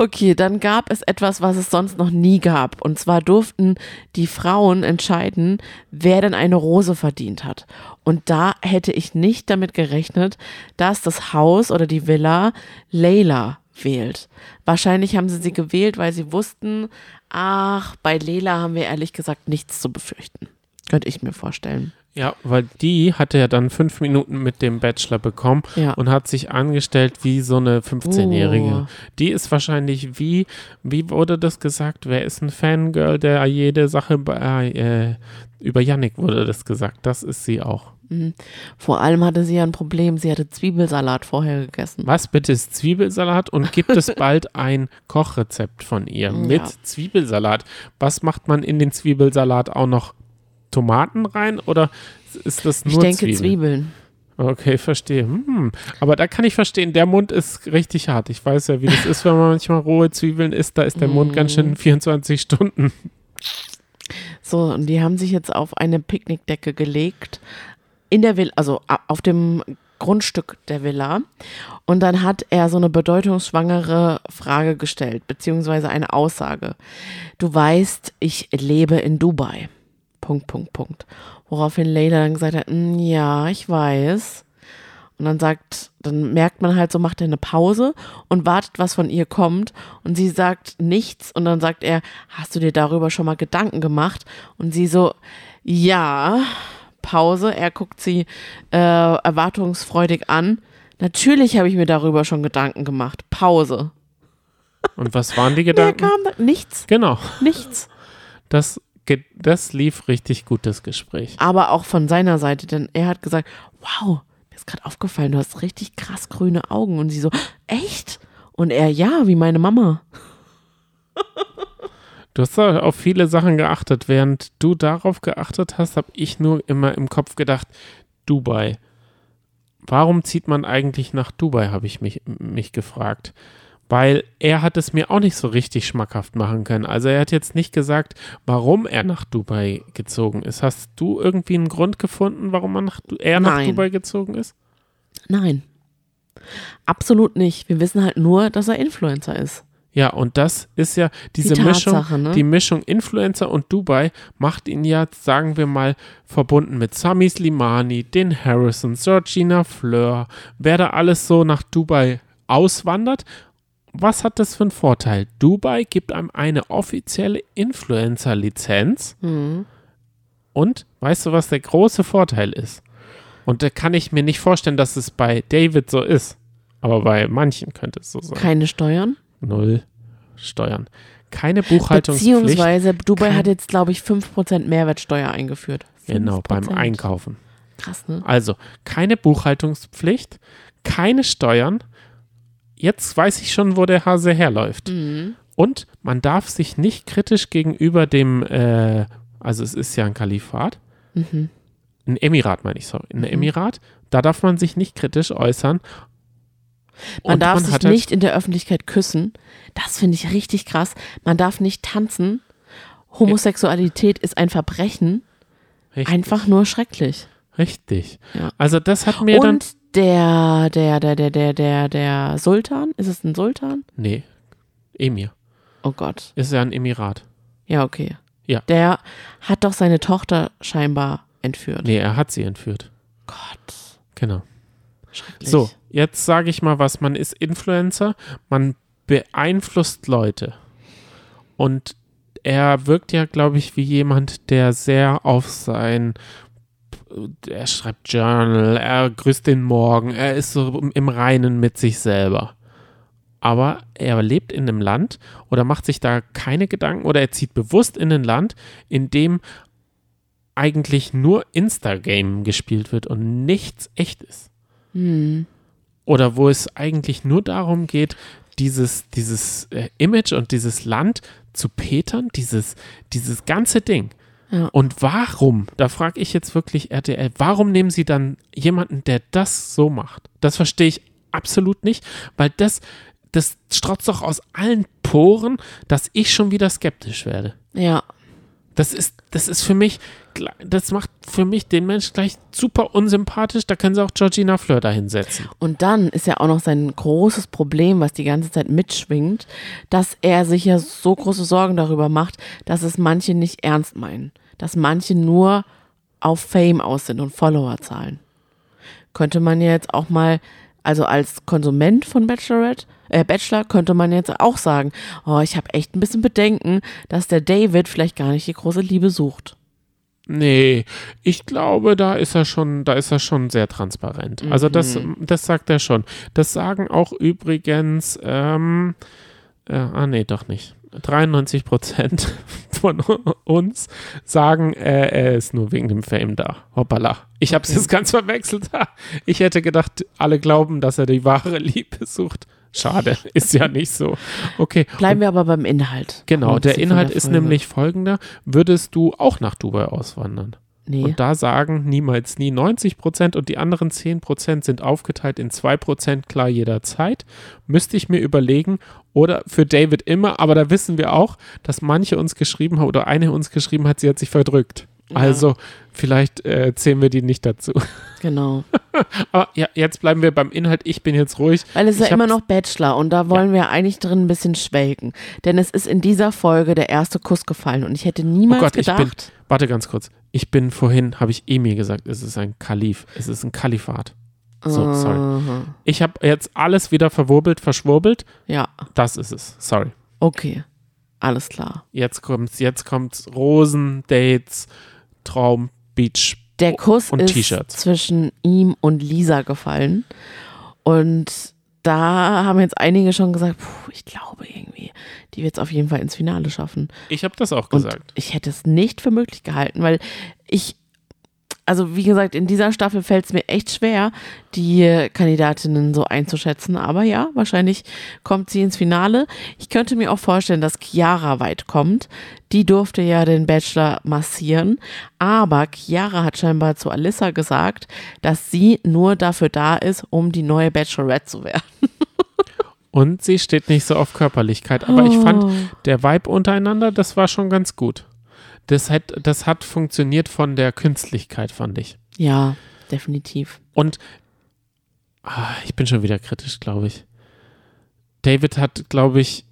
Okay, dann gab es etwas, was es sonst noch nie gab. Und zwar durften die Frauen entscheiden, wer denn eine Rose verdient hat. Und da hätte ich nicht damit gerechnet, dass das Haus oder die Villa Leila wählt. Wahrscheinlich haben sie sie gewählt, weil sie wussten, ach, bei Leila haben wir ehrlich gesagt nichts zu befürchten. Könnte ich mir vorstellen. Ja, weil die hatte ja dann fünf Minuten mit dem Bachelor bekommen Ja. und hat sich angestellt wie so eine 15-Jährige. Oh. Die ist wahrscheinlich wie, wie wurde das gesagt? Wer ist ein Fangirl, der jede Sache bei, äh, über Yannick wurde das gesagt. Das ist sie auch. Vor allem hatte sie ja ein Problem, sie hatte Zwiebelsalat vorher gegessen. Was bitte ist Zwiebelsalat und gibt es bald ein Kochrezept von ihr mit Ja. Zwiebelsalat? Was macht man in den Zwiebelsalat auch noch? Tomaten rein oder ist das nur Ich denke Zwiebeln? Zwiebeln. Okay, verstehe. Hm. Aber da kann ich verstehen, der Mund ist richtig hart. Ich weiß ja, wie das ist, wenn man manchmal rohe Zwiebeln isst. Da ist der Mund ganz schön 24 Stunden. So, und die haben sich jetzt auf eine Picknickdecke gelegt. In der Villa, also auf dem Grundstück der Villa. Und dann hat er so eine bedeutungsschwangere Frage gestellt, beziehungsweise eine Aussage. Du weißt, ich lebe in Dubai. Punkt, Punkt, Punkt. Woraufhin Leila dann gesagt hat, "Mm, ja, ich weiß. Und dann sagt, dann merkt man halt so, macht er eine Pause und wartet, was von ihr kommt. Und sie sagt nichts. Und dann sagt er, hast du dir darüber schon mal Gedanken gemacht? Und sie so, ja, Pause. Er guckt sie äh, erwartungsfreudig an. Natürlich habe ich mir darüber schon Gedanken gemacht. Pause. Und was waren die Mehr Gedanken? kam da, nichts, Genau, nichts. das, das lief richtig gut, das Gespräch. Aber auch von seiner Seite, denn er hat gesagt, wow, mir ist gerade aufgefallen, du hast richtig krass grüne Augen. Und sie so, echt? Und er, ja, wie meine Mama. Du hast auf viele Sachen geachtet. Während du darauf geachtet hast, habe ich nur immer im Kopf gedacht, Dubai. Warum zieht man eigentlich nach Dubai, habe ich mich, mich gefragt. Weil er hat es mir auch nicht so richtig schmackhaft machen können. Also er hat jetzt nicht gesagt, warum er nach Dubai gezogen ist. Hast du irgendwie einen Grund gefunden, warum nach, er nach Nein. Dubai gezogen ist? Nein. Absolut nicht. Wir wissen halt nur, dass er Influencer ist. Ja, und das ist ja diese Die Mischung, ne? die Mischung Influencer und Dubai macht ihn ja, sagen wir mal, verbunden mit Sami Slimani, den Harrison, Georgina Fleur, wer da alles so nach Dubai auswandert. Was hat das für einen Vorteil? Dubai gibt einem eine offizielle Influencer-Lizenz. Mhm. Und weißt du, was der große Vorteil ist? Und da kann ich mir nicht vorstellen, dass es bei David so ist. Aber bei manchen könnte es so sein. Keine Steuern. Null Steuern. Keine Buchhaltungspflicht. Beziehungsweise Dubai hat jetzt, glaube ich, 5% Mehrwertsteuer eingeführt. Genau, beim 5%. Einkaufen. Krass, ne? Also, keine Buchhaltungspflicht, keine Steuern. Jetzt weiß ich schon, wo der Hase herläuft. Mhm. Und man darf sich nicht kritisch gegenüber dem, äh, also es ist ja ein Kalifat, Mhm. ein Emirat meine ich, sorry, ein Emirat, da darf man sich nicht kritisch äußern. Man Und darf man sich halt- nicht in der Öffentlichkeit küssen. Das finde ich richtig krass. Man darf nicht tanzen. Homosexualität ist ein Verbrechen. Richtig, Einfach nur schrecklich. richtig. Ja. Also das hat mir dann, Und der, der, der, der, der, der, der Sultan, ist es ein Sultan? nee, Emir, Oh Gott. ist ja ein Emirat. Ja, okay. Ja. Der hat doch seine Tochter scheinbar entführt. Nee, er hat sie entführt. Gott. Genau. Schrecklich. So, jetzt sage ich mal was. Man ist Influencer, man beeinflusst Leute. Und er wirkt ja, glaube ich, wie jemand, der sehr auf sein. Er schreibt Journal, er grüßt den Morgen, er ist so im- Reinen mit sich selber. Aber er lebt in einem Land oder macht sich da keine Gedanken oder er zieht bewusst in ein Land, in dem eigentlich nur Instagame gespielt wird und nichts echt ist Hm. oder wo es eigentlich nur darum geht, dieses, dieses äh, Image und dieses Land zu petern, dieses, dieses ganze Ding. Ja. Und warum, da frage ich jetzt wirklich RTL, warum nehmen sie dann jemanden, der das so macht? Das verstehe ich absolut nicht, weil das, das strotzt doch aus allen Poren, dass ich schon wieder skeptisch werde. Ja. Das ist, das ist für mich, das macht für mich den Mensch gleich super unsympathisch. Da können sie auch Georgina Fleur da hinsetzen. Und dann ist ja auch noch sein großes Problem, was die ganze Zeit mitschwingt, dass er sich ja so große Sorgen darüber macht, dass es manche nicht ernst meinen. Dass manche nur auf Fame aus sind und Followerzahlen. Könnte man ja jetzt auch mal, also als Konsument von Bachelorette, äh, Bachelor, könnte man jetzt auch sagen, oh, ich habe echt ein bisschen Bedenken, dass der David vielleicht gar nicht die große Liebe sucht. Nee, ich glaube, da ist er schon, da ist er schon sehr transparent. Also das, das sagt er schon. Das sagen auch übrigens, ähm, äh, ah nee, doch nicht. 93 Prozent von uns sagen, äh, er ist nur wegen dem Fame da. Hoppala. Ich habe es jetzt ganz verwechselt. Ich hätte gedacht, alle glauben, dass er die wahre Liebe sucht. Schade, ist ja nicht so. Okay, Bleiben wir aber beim Inhalt. Genau, der Inhalt der ist nämlich folgender. Würdest du auch nach Dubai auswandern? Nee. Und da sagen niemals nie 90 Prozent und die anderen 10 Prozent sind aufgeteilt in 2 Prozent klar jederzeit. Müsste ich mir überlegen oder für David immer, aber da wissen wir auch, dass manche uns geschrieben haben oder eine uns geschrieben hat, sie hat sich verdrückt. Also vielleicht äh, zählen wir die nicht dazu. Genau. Aber ja, jetzt bleiben wir beim Inhalt. Ich bin jetzt ruhig. Weil es ist Ich ja immer noch Bachelor und da wollen wir eigentlich drin ein bisschen schwelgen. Denn es ist in dieser Folge der erste Kuss gefallen und ich hätte Oh niemals Gott, ich bin, gedacht. warte ganz kurz. Ich bin vorhin, habe ich Emil gesagt, es ist ein Kalif, es ist ein Kalifat. So, sorry. Aha. Ich habe jetzt alles wieder verwurbelt, verschwurbelt. Ja, Das ist es. Sorry. okay. Alles klar. Jetzt kommt's, jetzt kommt's Rosen, Dates, Traum, Beach. Der Kuss Und ist T-Shirts. zwischen ihm und Lisa gefallen. Und da haben jetzt einige schon gesagt, puh, ich glaube irgendwie, die wird es auf jeden Fall ins Finale schaffen. Ich habe das auch Und gesagt. ich hätte es nicht für möglich gehalten, weil ich, also wie gesagt, in dieser Staffel fällt es mir echt schwer, die Kandidatinnen so einzuschätzen. Aber ja, wahrscheinlich kommt sie ins Finale. Ich könnte mir auch vorstellen, dass Chiara weit kommt. Die durfte ja den Bachelor massieren. Aber Chiara hat scheinbar zu Alissa gesagt, dass sie nur dafür da ist, um die neue Bachelorette zu werden. Und sie steht nicht so auf Körperlichkeit. Aber ich fand, Oh. der Vibe untereinander, das war schon ganz gut. Das hat, das hat funktioniert von der Künstlichkeit, fand ich. Ja, definitiv. Und ah, ich bin schon wieder kritisch, glaube ich. David hat, glaube ich,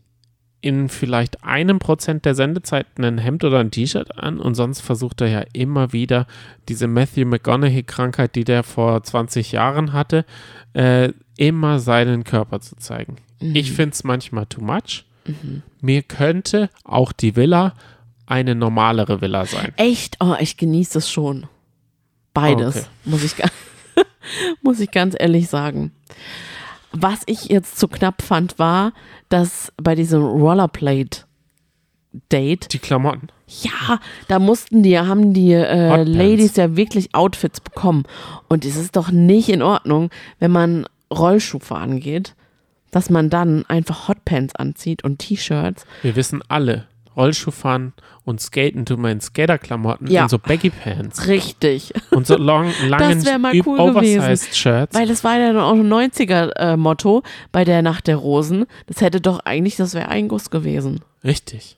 in vielleicht einem Prozent der Sendezeiten ein Hemd oder ein T-Shirt an und sonst versucht er ja immer wieder diese Matthew McConaughey-Krankheit, die der vor 20 Jahren hatte, äh, immer seinen Körper zu zeigen. Ich finde es manchmal too much. Mir könnte auch die Villa eine normalere Villa sein. Echt? Oh, ich genieße es schon. Beides, Okay. muss, ich, muss ich ganz ehrlich sagen. Was ich jetzt zu knapp fand, war, dass bei diesem Rollerblade-Date, Die Klamotten. ja, da mussten die, haben die äh. Ladies ja wirklich Outfits bekommen. Und es ist doch nicht in Ordnung, wenn man Rollschuh fahren geht, dass man dann einfach Hotpants anzieht und T-Shirts. Wir wissen alle, Rollschuhfahren und Skaten tun wir in Skaterklamotten Ja. und so Baggy Pants Richtig. und so long, langen, cool oversized Shirts. Weil das war ja dann auch ein 90er-Motto bei der Nacht der Rosen. Das hätte doch eigentlich, das wäre ein Guss gewesen. Richtig.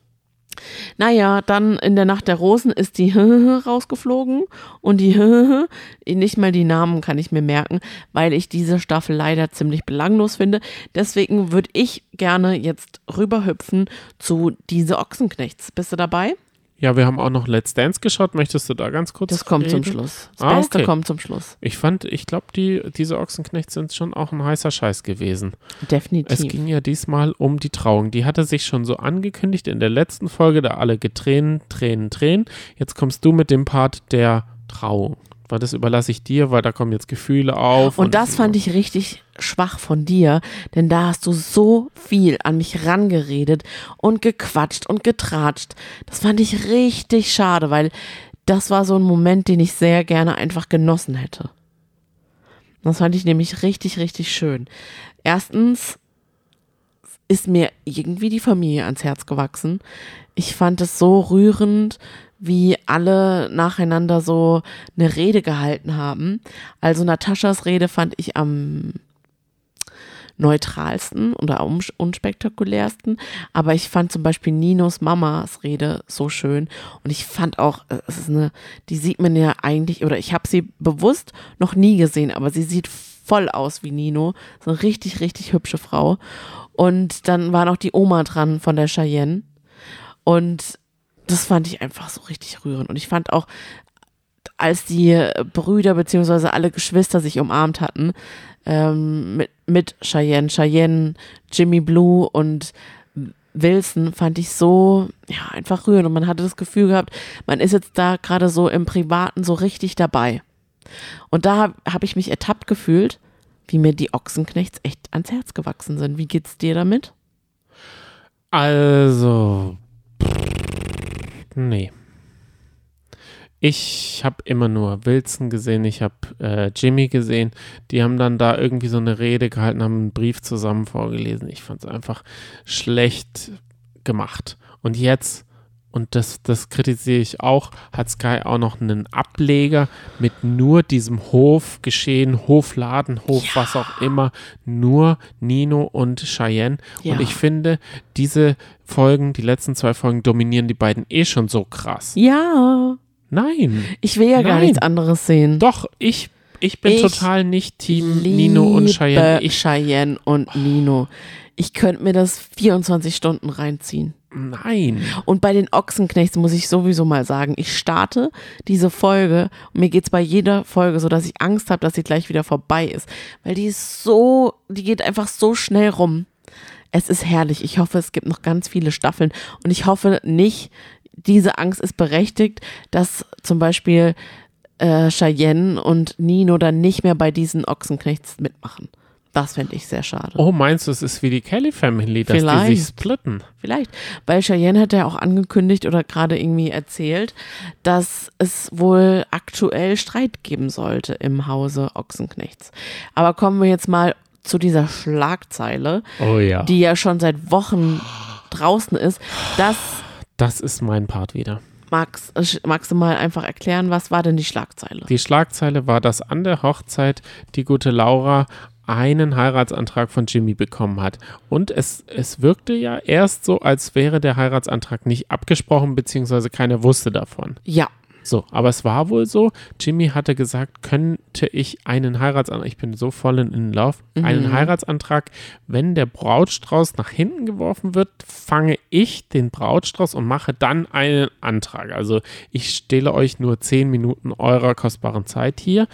Naja, dann in der Nacht der Rosen ist die rausgeflogen und die nicht mal die Namen kann ich mir merken, weil ich diese Staffel leider ziemlich belanglos finde. Deswegen würde ich gerne jetzt rüberhüpfen zu diese Ochsenknechts. Bist du dabei? Ja, wir haben auch noch Let's Dance geschaut. Möchtest du da ganz kurz Das kommt zum reden? Schluss. Das Ah, Beste okay. kommt zum Schluss. Ich fand, ich glaube, die, diese Ochsenknechts sind schon auch ein heißer Scheiß gewesen. Es Definitiv. ging ja diesmal um die Trauung. Die hatte sich schon so angekündigt in der letzten Folge, da alle getränen, Tränen, Tränen. Jetzt kommst du mit dem Part der Trauung. Weil das überlasse ich dir, weil da kommen jetzt Gefühle auf. Und das fand ich richtig schwach von dir, denn da hast du so viel an mich rangeredet und gequatscht und getratscht. Das fand ich richtig schade, weil das war so ein Moment, den ich sehr gerne einfach genossen hätte. Das fand ich nämlich richtig, richtig schön. Erstens ist mir irgendwie die Familie ans Herz gewachsen. Ich fand es so rührend, wie alle nacheinander so eine Rede gehalten haben. Also Nataschas Rede fand ich am neutralsten oder unspektakulärsten. Aber ich fand zum Beispiel Ninos Mamas Rede so schön. Und ich fand auch, äh, es ist eine, die sieht man ja eigentlich, oder ich habe sie bewusst noch nie gesehen, aber sie sieht voll aus wie Nino. So eine richtig, richtig hübsche Frau. Und dann war noch die Oma dran von der Cheyenne. Und das fand ich einfach so richtig rührend. Und ich fand auch, als die Brüder beziehungsweise alle Geschwister sich umarmt hatten, ähm, mit, mit Cheyenne, Cheyenne, Jimmy Blue und Wilson fand ich so, ja, einfach rührend. Und man hatte das Gefühl gehabt, man ist jetzt da gerade so im Privaten so richtig dabei. Und da habe hab ich mich ertappt gefühlt, wie mir die Ochsenknechts echt ans Herz gewachsen sind. Wie geht's dir damit? Also. Nee. Ich habe immer nur Wilson gesehen, ich habe äh, Jimmy gesehen. Die haben dann da irgendwie so eine Rede gehalten, haben einen Brief zusammen vorgelesen. Ich fand es einfach schlecht gemacht. Und jetzt, und das, das kritisiere ich auch, hat Sky auch noch einen Ableger mit nur diesem Hofgeschehen, Hofladen, Hof, was auch immer, nur Nino und Cheyenne. Ja. Und ich finde, diese Folgen, die letzten zwei Folgen, dominieren die beiden eh schon so krass. Ja, Nein. ich will ja gar Nein. nichts anderes sehen. Doch, ich, ich bin Ich total nicht Team Nino und Cheyenne. Ich, Cheyenne und Nino. Ich könnte mir das 24 Stunden reinziehen. Nein. Und bei den Ochsenknechts muss ich sowieso mal sagen, ich starte diese Folge und mir geht's bei jeder Folge so, dass ich Angst habe, dass sie gleich wieder vorbei ist. Weil die ist so, die geht einfach so schnell rum. Es ist herrlich. Ich hoffe, es gibt noch ganz viele Staffeln und ich hoffe nicht, diese Angst ist berechtigt, dass zum Beispiel äh, Cheyenne und Nino dann nicht mehr bei diesen Ochsenknechts mitmachen. Das fände ich sehr schade. Oh, meinst du, es ist wie die Kelly Family, dass die Vielleicht. sich splitten? Vielleicht, weil Cheyenne hat ja auch angekündigt oder gerade irgendwie erzählt, dass es wohl aktuell Streit geben sollte im Hause Ochsenknechts. Aber kommen wir jetzt mal zu dieser Schlagzeile, Oh ja. die ja schon seit Wochen draußen ist. Das, das ist mein Part wieder. Max, äh, magst du mal einfach erklären, was war denn die Schlagzeile? Die Schlagzeile war, dass an der Hochzeit die gute Laura einen Heiratsantrag von Jimmy bekommen hat. Und es, es wirkte ja erst so, als wäre der Heiratsantrag nicht abgesprochen, beziehungsweise keiner wusste davon. Ja, So, aber es war wohl so, Jimmy hatte gesagt, könnte ich einen Heiratsantrag, ich bin so voll in in Love, einen Heiratsantrag, wenn der Brautstrauß nach hinten geworfen wird, fange ich den Brautstrauß und mache dann einen Antrag. Also ich stehle euch nur zehn Minuten eurer kostbaren Zeit hier.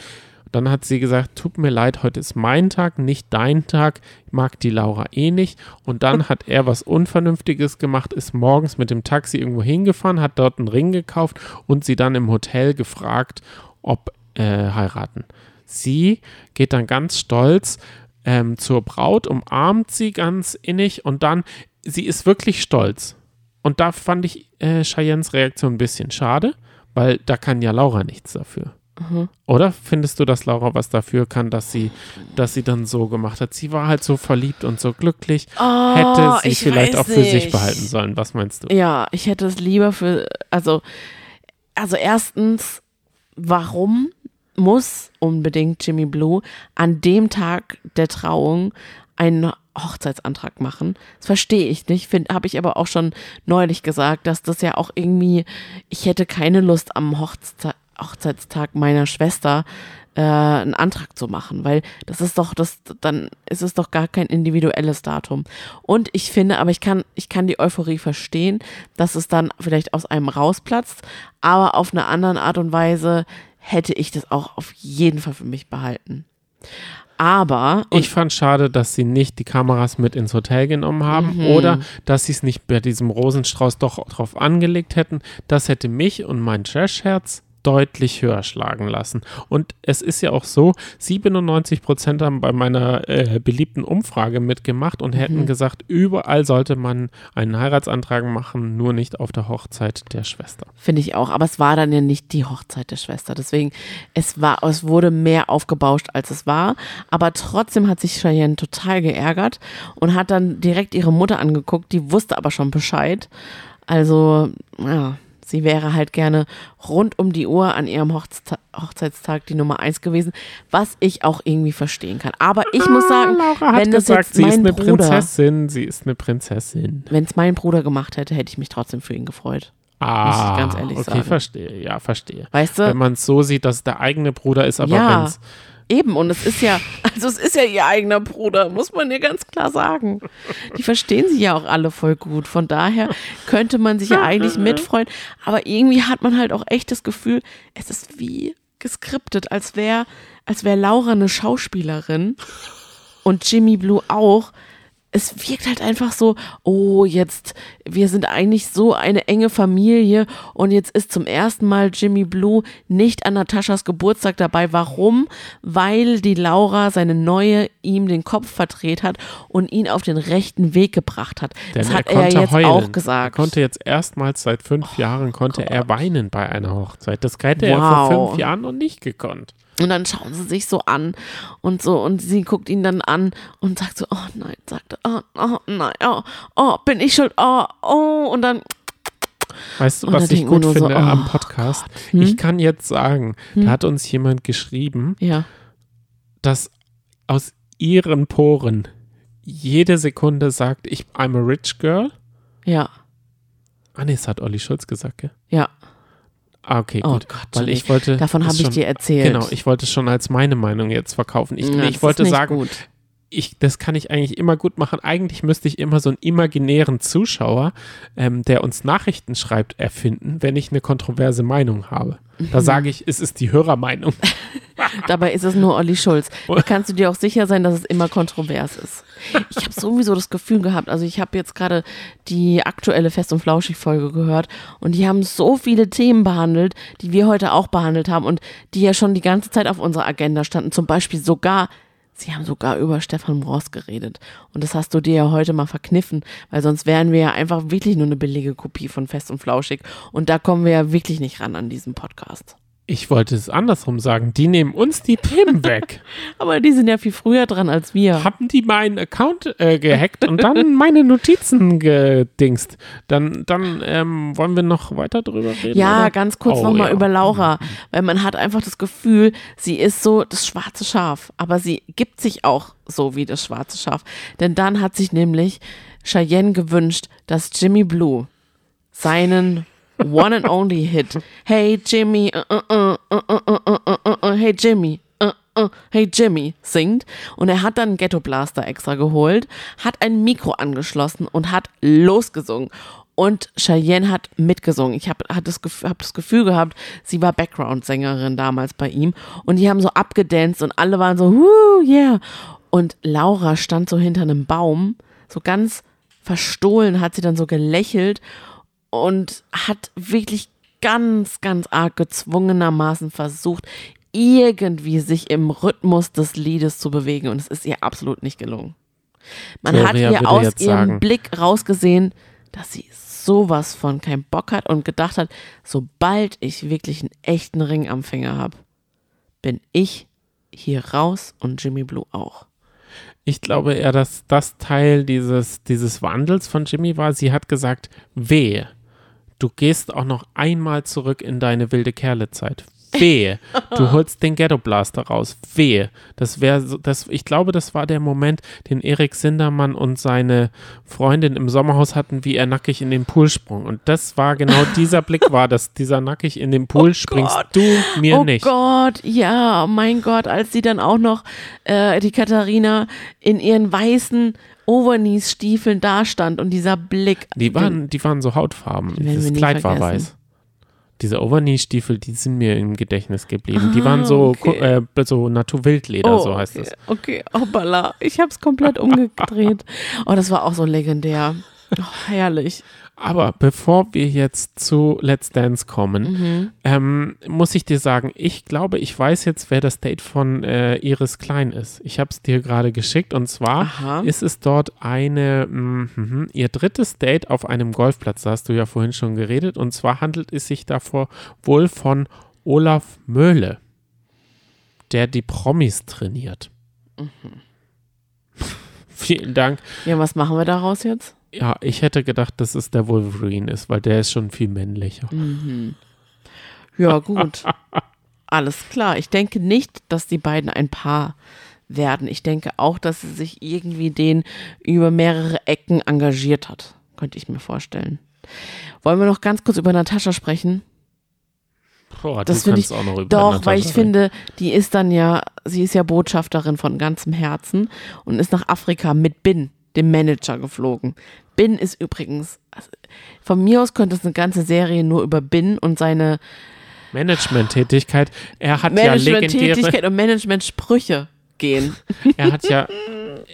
Dann hat sie gesagt, tut mir leid, heute ist mein Tag, nicht dein Tag. Ich mag die Laura eh nicht. Und dann hat er was Unvernünftiges gemacht, ist morgens mit dem Taxi irgendwo hingefahren, hat dort einen Ring gekauft und sie dann im Hotel gefragt, ob äh, heiraten. Sie geht dann ganz stolz ähm, zur Braut, umarmt sie ganz innig und dann, sie ist wirklich stolz. Und da fand ich äh, Cheyennes Reaktion ein bisschen schade, weil da kann ja Laura nichts dafür. Mhm. Oder findest du, dass Laura was dafür kann, dass sie, dass sie dann so gemacht hat? Sie war halt so verliebt und so glücklich. Oh, hätte sie ich vielleicht auch für sich nicht. behalten sollen. Was meinst du? Ja, ich hätte es lieber für, also, also erstens, warum muss unbedingt Jimmy Blue an dem Tag der Trauung einen Hochzeitsantrag machen? Das verstehe ich nicht, habe ich aber auch schon neulich gesagt, dass das ja auch irgendwie, ich hätte keine Lust am Hochze Hochzeitstag meiner Schwester äh, einen Antrag zu machen, weil das ist doch das, dann ist es doch gar kein individuelles Datum. Und ich finde, aber ich kann, ich kann die Euphorie verstehen, dass es dann vielleicht aus einem rausplatzt, aber auf eine andere Art und Weise hätte ich das auch auf jeden Fall für mich behalten. Aber Ich fand schade, dass sie nicht die Kameras mit ins Hotel genommen haben Mhm. oder dass sie es nicht bei diesem Rosenstrauß doch drauf angelegt hätten. Das hätte mich und mein Trashherz deutlich höher schlagen lassen. Und es ist ja auch so, 97 Prozent haben bei meiner äh, beliebten Umfrage mitgemacht und Mhm. hätten gesagt, überall sollte man einen Heiratsantrag machen, nur nicht auf der Hochzeit der Schwester. Finde ich auch. Aber es war dann ja nicht die Hochzeit der Schwester. Deswegen, es war, es wurde mehr aufgebauscht, als es war. Aber trotzdem hat sich Cheyenne total geärgert und hat dann direkt ihre Mutter angeguckt. Die wusste aber schon Bescheid. Also, ja, sie wäre halt gerne rund um die Uhr an ihrem Hochzta Hochzeitstag die Nummer eins gewesen, was ich auch irgendwie verstehen kann. Aber ich muss sagen, Ah, Laura hat wenn das gesagt, jetzt sie ist mein eine Bruder, Prinzessin, sie ist eine Prinzessin. wenn es mein Bruder gemacht hätte, hätte ich mich trotzdem für ihn gefreut. Ah, ich ganz ehrlich okay, sagen. verstehe, ja, verstehe. Weißt Wenn du? man es so sieht, dass es der eigene Bruder ist, aber Ja. wenn's Eben, und es ist ja, also es ist ja ihr eigener Bruder, muss man ja ganz klar sagen. Die verstehen sich ja auch alle voll gut. Von daher könnte man sich ja eigentlich mitfreuen. Aber irgendwie hat man halt auch echt das Gefühl, es ist wie geskriptet, als wäre als wär Laura eine Schauspielerin und Jimmy Blue auch. Es wirkt halt einfach so, oh, jetzt, wir sind eigentlich so eine enge Familie und jetzt ist zum ersten Mal Jimmy Blue nicht an Nataschas Geburtstag dabei. Warum? Weil die Laura, seine neue, ihm den Kopf verdreht hat und ihn auf den rechten Weg gebracht hat. Denn das hat er er, konnte jetzt heulen. auch gesagt. Er konnte jetzt erstmals seit fünf Jahren konnte er weinen bei einer Hochzeit. Das hätte er vor Wow. fünf Jahren noch nicht gekonnt. Und dann schauen sie sich so an und so und sie guckt ihn dann an und sagt so, oh nein, sagt er, oh, oh nein, oh, oh, bin ich schuld, oh, oh, und dann, Weißt du, was ich gut nur so, finde oh am Podcast? Ich kann jetzt sagen, da hat uns jemand geschrieben, ja, dass aus ihren Poren jede Sekunde sagt, ich I'm a rich girl. ja, Ah, nee, das hat Olli Schulz gesagt, gell? ja. Ah, okay, Oh gut. Gott, Weil ich wollte. Davon habe ich schon- dir erzählt. Genau, ich wollte es schon als meine Meinung jetzt verkaufen. Ich, das ich wollte sagen, gut. ich, das kann ich eigentlich immer gut machen. Eigentlich müsste ich immer so einen imaginären Zuschauer, ähm, der uns Nachrichten schreibt, erfinden, wenn ich eine kontroverse Meinung habe. Da sage ich, es ist die Hörermeinung. Dabei ist es nur Olli Schulz. Da kannst du dir auch sicher sein, dass es immer kontrovers ist. Ich habe sowieso das Gefühl gehabt, also ich habe jetzt gerade die aktuelle Fest- und Flauschig-Folge gehört und die haben so viele Themen behandelt, die wir heute auch behandelt haben und die ja schon die ganze Zeit auf unserer Agenda standen. Zum Beispiel sogar, sie haben sogar über Stefan Ross geredet. Und das hast du dir ja heute mal verkniffen, weil sonst wären wir ja einfach wirklich nur eine billige Kopie von Fest und Flauschig. Und da kommen wir ja wirklich nicht ran an diesem Podcast. Ich wollte es andersrum sagen. Die nehmen uns die Themen weg. Aber die sind ja viel früher dran als wir. Haben die meinen Account äh, gehackt und dann meine Notizen gedingst. Dann, dann ähm, wollen wir noch weiter drüber reden. Ja, oder? ganz kurz Oh, nochmal ja. über Laura, weil man hat einfach das Gefühl, sie ist so das schwarze Schaf, aber sie gibt sich auch so wie das schwarze Schaf. Denn dann hat sich nämlich Cheyenne gewünscht, dass Jimmy Blue seinen One and Only Hit. Hey Jimmy, uh, uh, uh, hey Jimmy. Hey Jimmy singt und er hat dann einen Ghetto Blaster extra geholt, hat ein Mikro angeschlossen und hat losgesungen. Und Cheyenne hat mitgesungen. Ich habe hab das, hab das Gefühl gehabt, sie war Background-Sängerin damals bei ihm. Und die haben so abgedanzt und alle waren so, Woo, yeah. Und Laura stand so hinter einem Baum, so ganz verstohlen hat sie dann so gelächelt und hat wirklich ganz, ganz arg gezwungenermaßen versucht, irgendwie sich im Rhythmus des Liedes zu bewegen. Und es ist ihr absolut nicht gelungen. Man hat Gloria ihr würde aus ihrem sagen- Blick rausgesehen, dass sie sowas von keinen Bock hat und gedacht hat, sobald ich wirklich einen echten Ring am Finger habe, bin ich hier raus und Jimmy Blue auch. Ich glaube eher, dass das Teil dieses, dieses Wandels von Jimmy war. Sie hat gesagt, wehe, du gehst auch noch einmal zurück in deine wilde Kerlezeit. Wehe, du holst den Ghetto Blaster raus. Wehe. Das wäre so, das, ich glaube, das war der Moment, den Erik Sindermann und seine Freundin im Sommerhaus hatten, wie er nackig in den Pool sprung. Und das war genau dieser Blick war, dass dieser nackig in den Pool springst Gott. du mir oh nicht. Gott, ja, mein Gott, als sie dann auch noch, äh, die Katharina, in ihren weißen Overknees-Stiefeln dastand und dieser Blick. Die waren, die waren so hautfarben. Das Kleid war weiß. Diese Overknee-Stiefel, die sind mir im Gedächtnis geblieben. die Ah, waren so, okay. äh, so Naturwildleder, Oh, so heißt okay, es. Okay, hoppala, ich hab's komplett umgedreht. Oh, das war auch so legendär. Oh, herrlich. Aber bevor wir jetzt zu Let's Dance kommen, Mhm. ähm, muss ich dir sagen, ich glaube, ich weiß jetzt, wer das Date von äh, Iris Klein ist. Ich habe es dir gerade geschickt und zwar Aha. ist es dort eine, mm, mhm, ihr drittes Date auf einem Golfplatz, da hast du ja vorhin schon geredet und zwar handelt es sich davor wohl von Olaf Möhle, der die Promis trainiert. Mhm. Vielen Dank. Ja, was machen wir daraus jetzt? Ja, ich hätte gedacht, dass es der Wolverine ist, weil der ist schon viel männlicher. Mhm. Ja, gut. Alles klar. Ich denke nicht, dass die beiden ein Paar werden. Ich denke auch, dass sie sich irgendwie den über mehrere Ecken engagiert hat. Könnte ich mir vorstellen. Wollen wir noch ganz kurz über Natascha sprechen? Boah, Das finde kannst auch noch über Doch, Natascha weil ich reden. finde, die ist dann ja, sie ist ja Botschafterin von ganzem Herzen und ist nach Afrika mit Bin, dem Manager, geflogen. Bin ist übrigens, also von mir aus könnte es eine ganze Serie nur über Bin und seine Management-Tätigkeit. Er hat ja legendäre, Management-Tätigkeit und Management-Sprüche gehen. er hat ja,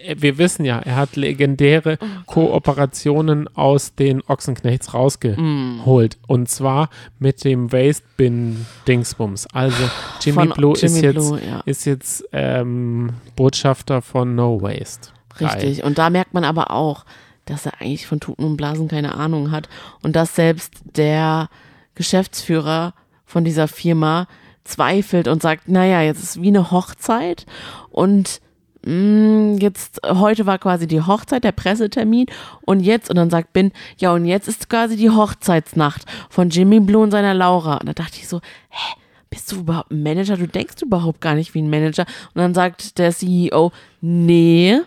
äh, wir wissen ja, er hat legendäre Kooperationen aus den Ochsenknechts rausgeholt. Und zwar mit dem Waste Bin Dingsbums. Also Jimmy Von Blue ist Jimmy jetzt, Blue, ja. ist jetzt ähm, Botschafter von No Waste. Richtig. Und da merkt man aber auch, dass er eigentlich von Tuten und Blasen keine Ahnung hat und dass selbst der Geschäftsführer von dieser Firma zweifelt und sagt, naja, jetzt ist wie eine Hochzeit und mh, jetzt, heute war quasi die Hochzeit, der Pressetermin und jetzt, und dann sagt Bin, ja und jetzt ist quasi die Hochzeitsnacht von Jimmy Blue und seiner Laura. Und da dachte ich so, hä? Bist du überhaupt ein Manager? Du denkst überhaupt gar nicht wie ein Manager. Und dann sagt der CEO, nee,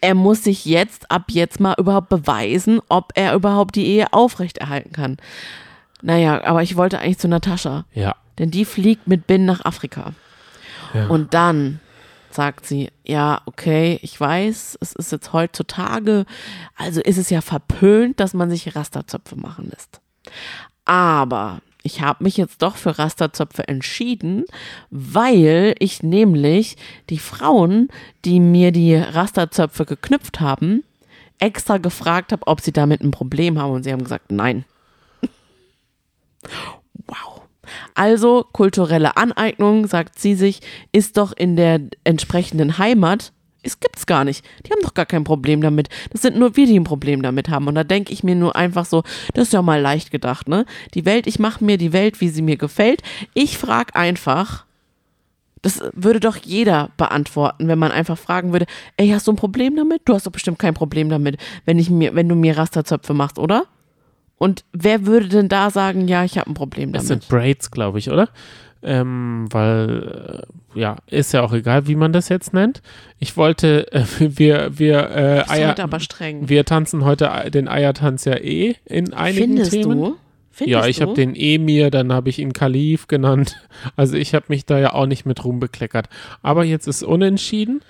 er muss sich jetzt ab jetzt mal überhaupt beweisen, ob er überhaupt die Ehe aufrechterhalten kann. Naja, aber ich wollte eigentlich zu Natascha, Ja. denn die fliegt mit Bin nach Afrika. Ja. Und dann sagt sie, ja, okay, ich weiß, es ist jetzt heutzutage, also ist es ja verpönt, dass man sich Rasterzöpfe machen lässt. Aber ich habe mich jetzt doch für Rasterzöpfe entschieden, weil ich nämlich die Frauen, die mir die Rasterzöpfe geknüpft haben, extra gefragt habe, ob sie damit ein Problem haben und sie haben gesagt, nein. Wow. Also kulturelle Aneignung, sagt sie sich, ist doch in der entsprechenden Heimat. Es gibt's gar nicht. Die haben doch gar kein Problem damit. Das sind nur wir, die ein Problem damit haben. Und da denke ich mir nur einfach so, das ist ja mal leicht gedacht, ne? Die Welt, ich mache mir die Welt, wie sie mir gefällt. Ich frage einfach, das würde doch jeder beantworten, wenn man einfach fragen würde, ey, hast du ein Problem damit? Du hast doch bestimmt kein Problem damit, wenn ich mir, wenn du mir Rasterzöpfe machst, oder? Und wer würde denn da sagen, ja, ich habe ein Problem Das damit? sind Braids, glaube ich, oder? Ähm, weil, äh, ja, ist ja auch egal, wie man das jetzt nennt. Ich wollte, äh, wir, wir, äh, Eier, aber streng. wir tanzen heute den Eiertanz ja eh in einigen Findest Themen. du? Ja, Findest ich habe den Emir, dann habe ich ihn Kalif genannt. Also ich habe mich da ja auch nicht mit Ruhm bekleckert. Aber jetzt ist unentschieden.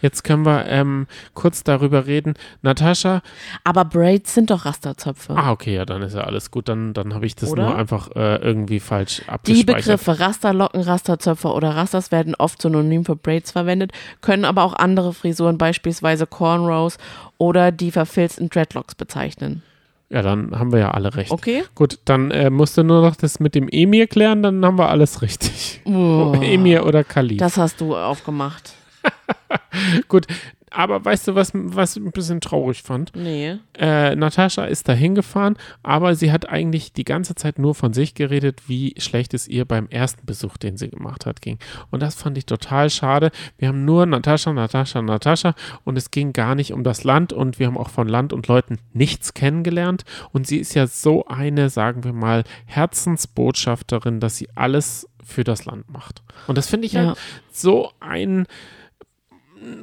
Jetzt können wir ähm, kurz darüber reden. Natascha, Aber Braids sind doch Rasterzöpfe. ah okay, ja, dann ist ja alles gut. Dann, dann habe ich das Oder? nur einfach äh, irgendwie falsch Die abgespeichert. Begriffe Rasterlocken, Rasterzöpfe oder Rasters werden oft synonym für Braids verwendet, können aber auch andere Frisuren, beispielsweise Cornrows oder die verfilzten Dreadlocks bezeichnen. Ja, dann haben wir ja alle recht. Okay? Gut, dann äh, musst du nur noch das mit dem Emir klären, dann haben wir alles richtig. Oh, Emir oder Kalif. das hast du aufgemacht. Gut, aber weißt du, was, was ich ein bisschen traurig fand? Nee. Äh, Natascha ist da hingefahren, aber sie hat eigentlich die ganze Zeit nur von sich geredet, wie schlecht es ihr beim ersten Besuch, den sie gemacht hat, ging. Und das fand ich total schade. Wir haben nur Natascha, Natascha, Natascha und es ging gar nicht um das Land und wir haben auch von Land und Leuten nichts kennengelernt. Und sie ist ja so eine, sagen wir mal, Herzensbotschafterin, dass sie alles für das Land macht. Und das finde ich Ja. halt so ein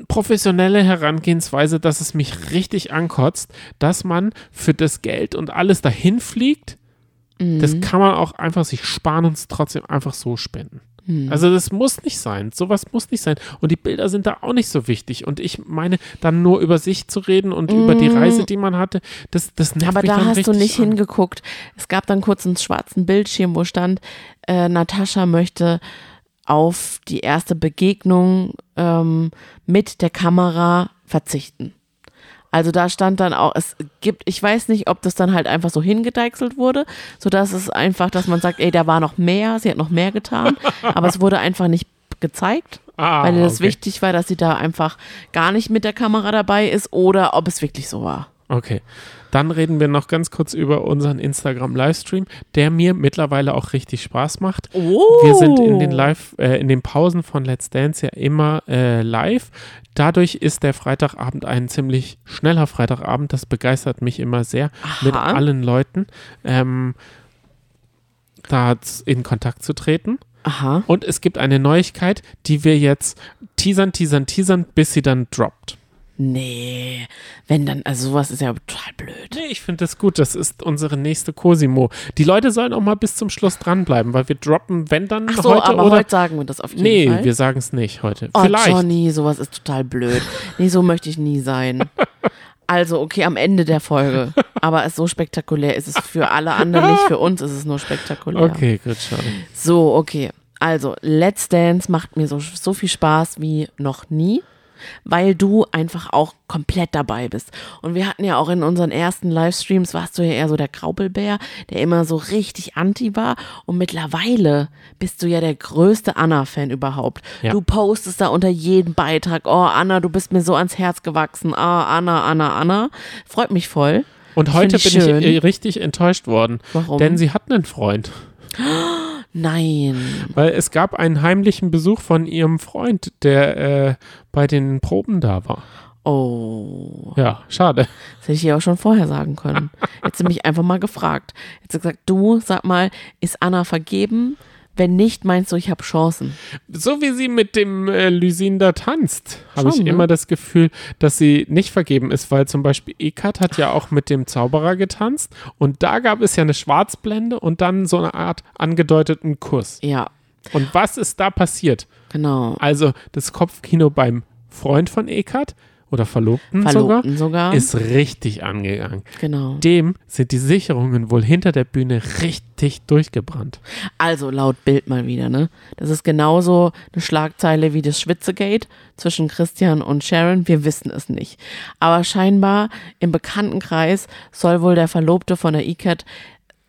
professionelle Herangehensweise, dass es mich richtig ankotzt, dass man für das Geld und alles dahin fliegt. Mhm. Das kann man auch einfach sich sparen und es trotzdem einfach so spenden. Mhm. Also das muss nicht sein. Sowas muss nicht sein. Und die Bilder sind da auch nicht so wichtig. Und ich meine, dann nur über sich zu reden und über die Reise, die man hatte, das, das nervt Mhm. Aber mich da hast du nicht an. hingeguckt. Es gab dann kurz einen schwarzen Bildschirm, wo stand, äh, Natascha möchte auf die erste Begegnung ähm, mit der Kamera verzichten. Also da stand dann auch, es gibt, ich weiß nicht, ob das dann halt einfach so hingedeichselt wurde, sodass es einfach, dass man sagt, ey, da war noch mehr, sie hat noch mehr getan, aber es wurde einfach nicht gezeigt, Ah, weil es okay. wichtig war, dass sie da einfach gar nicht mit der Kamera dabei ist oder ob es wirklich so war. Okay. Dann reden wir noch ganz kurz über unseren Instagram-Livestream, der mir mittlerweile auch richtig Spaß macht. Oh. Wir sind in den Live, äh, in den Pausen von Let's Dance ja immer äh, live. Dadurch ist der Freitagabend ein ziemlich schneller Freitagabend. Das begeistert mich immer sehr, mit Aha. allen Leuten ähm, da in Kontakt zu treten. Aha. Und es gibt eine Neuigkeit, die wir jetzt teasern, teasern, teasern, bis sie dann droppt. Nee, wenn dann, also sowas ist ja total blöd. Nee, ich finde das gut. Das ist unsere nächste Cosimo. Die Leute sollen auch mal bis zum Schluss dranbleiben, weil wir droppen, wenn dann Ach so, heute aber oder. heute sagen wir das auf jeden nee, Fall. wir sagen es nicht heute. oh, Vielleicht. Johnny, sowas ist total blöd. Nee, so möchte ich nie sein. Also, okay, am Ende der Folge. Aber es so spektakulär ist es für alle anderen nicht, für uns ist es nur spektakulär. Okay, gut, schade. So, okay. Also, Let's Dance macht mir so, so viel Spaß wie noch nie, weil du einfach auch komplett dabei bist. Und wir hatten ja auch in unseren ersten Livestreams, warst du ja eher so der Graupelbär, der immer so richtig anti war. Und mittlerweile bist du ja der größte Anna-Fan überhaupt. Ja. Du postest da unter jedem Beitrag, oh Anna, du bist mir so ans Herz gewachsen. Ah, Anna, Anna, Anna. Freut mich voll. Und heute Find bin ich schön. ich äh, richtig enttäuscht worden. Warum? Denn sie hat einen Freund. Nein. Weil es gab einen heimlichen Besuch von ihrem Freund, der äh, bei den Proben da war. Oh. Ja, schade. Das hätte ich ja auch schon vorher sagen können. Jetzt sie mich einfach mal gefragt. Jetzt hat sie gesagt, du, sag mal, ist Anna vergeben? Wenn nicht, meinst du, ich habe Chancen? So wie sie mit dem äh, Lysin da tanzt, habe ich ne? immer das Gefühl, dass sie nicht vergeben ist, weil zum Beispiel Ekat hat ja auch mit dem Zauberer getanzt und da gab es ja eine Schwarzblende und dann so eine Art angedeuteten Kuss. Ja, Und was ist da passiert? genau. Also das Kopfkino beim Freund von Ekat oder Verlobten, Verlobten sogar, sogar. ist richtig angegangen. genau. Dem sind die Sicherungen wohl hinter der Bühne richtig durchgebrannt. Also laut Bild mal wieder, ne? Das ist genauso eine Schlagzeile wie das Schwitzegate zwischen Christian und Sharon. Wir wissen es nicht. Aber scheinbar im Bekanntenkreis soll wohl der Verlobte von der ICAT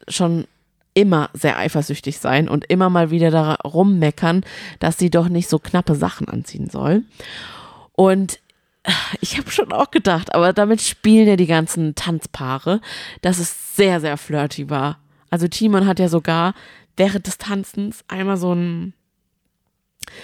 schon immer sehr eifersüchtig sein und immer mal wieder darum meckern, dass sie doch nicht so knappe Sachen anziehen soll. Und ich habe schon auch gedacht, aber damit spielen ja die ganzen Tanzpaare, dass es sehr, sehr flirty war. Also Timon hat ja sogar während des Tanzens einmal so ein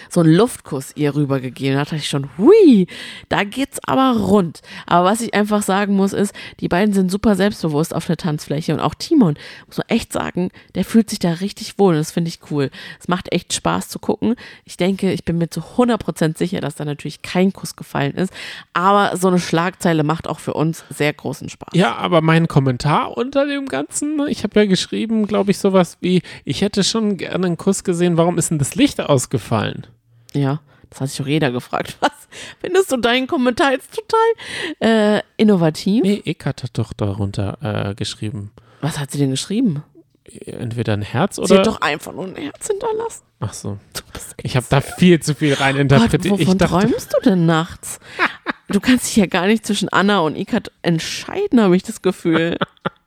so einen Luftkuss ihr rübergegeben. Da dachte ich schon, hui, da geht's aber rund. Aber was ich einfach sagen muss, ist, die beiden sind super selbstbewusst auf der Tanzfläche und auch Timon, muss man echt sagen, der fühlt sich da richtig wohl und das finde ich cool. Es macht echt Spaß zu gucken. Ich denke, ich bin mir zu 100% sicher, dass da natürlich kein Kuss gefallen ist, aber so eine Schlagzeile macht auch für uns sehr großen Spaß. Ja, aber mein Kommentar unter dem Ganzen, ne, ich habe ja geschrieben, glaube ich, sowas wie, ich hätte schon gerne einen Kuss gesehen, warum ist denn das Licht ausgefallen? Ja, das hat sich auch jeder gefragt. Was findest du deinen Kommentar jetzt total äh, innovativ? Nee, Ick hat doch darunter äh, geschrieben. Was hat sie denn geschrieben? Entweder ein Herz oder. Sie hat doch einfach nur ein Herz hinterlassen. Ach so. Ich habe da viel zu viel rein interpretiert. wovon dachte, träumst du denn nachts? Du kannst dich ja gar nicht zwischen Anna und Ikat entscheiden, habe ich das Gefühl.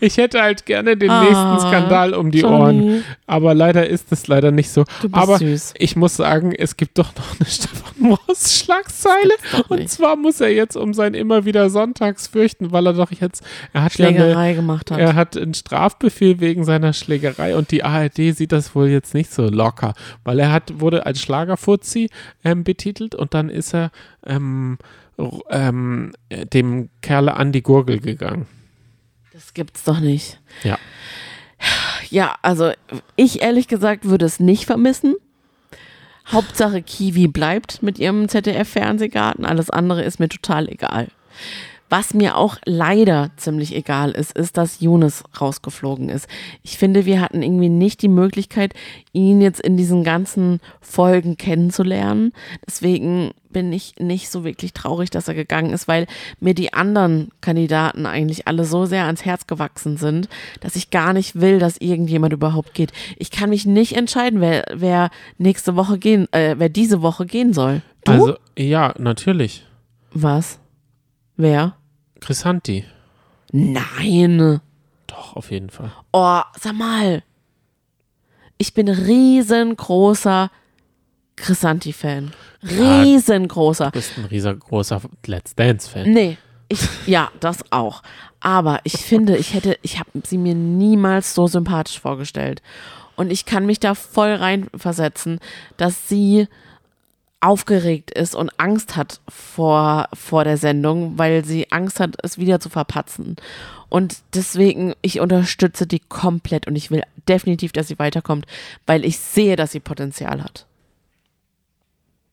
ich hätte halt gerne den Ah, nächsten Skandal um die Johnny. Ohren. Aber leider ist es leider nicht so. Aber süß. ich muss sagen, es gibt doch noch eine Stefan Moss Schlagzeile. Und zwar muss er jetzt um sein immer wieder Sonntags fürchten, weil er doch jetzt, er hat ja eine, Schlägerei gemacht hat. Er hat einen Strafbefehl wegen seiner Schlägerei und die ARD sieht das wohl jetzt nicht so locker, weil er hat, wurde als Schlagerfuzzi ähm, betitelt und dann ist er ähm, ähm, äh, dem Kerle an die Gurgel gegangen. Das gibt's doch nicht. Ja. Ja, also ich ehrlich gesagt würde es nicht vermissen. Hauptsache Kiwi bleibt mit ihrem ZDF-Fernsehgarten. Alles andere ist mir total egal. Was mir auch leider ziemlich egal ist, ist, dass Younes rausgeflogen ist. Ich finde, wir hatten irgendwie nicht die Möglichkeit, ihn jetzt in diesen ganzen Folgen kennenzulernen. Deswegen bin ich nicht so wirklich traurig, dass er gegangen ist, weil mir die anderen Kandidaten eigentlich alle so sehr ans Herz gewachsen sind, dass ich gar nicht will, dass irgendjemand überhaupt geht. Ich kann mich nicht entscheiden, wer, wer nächste Woche gehen, äh, wer diese Woche gehen soll. Du? Also, ja, natürlich. Was? Wer? Chrisanti. Nein. Doch, auf jeden Fall. Oh, sag mal. Ich bin riesengroßer Chrisanti-Fan. Riesengroßer. Du bist ein riesengroßer Let's Dance-Fan. Nee, ich, ja, das auch. Aber ich finde, ich hätte, ich habe sie mir niemals so sympathisch vorgestellt. Und ich kann mich da voll reinversetzen, dass sie aufgeregt ist und Angst hat vor, vor der Sendung, weil sie Angst hat, es wieder zu verpatzen. Und deswegen, ich unterstütze die komplett und ich will definitiv, dass sie weiterkommt, weil ich sehe, dass sie Potenzial hat.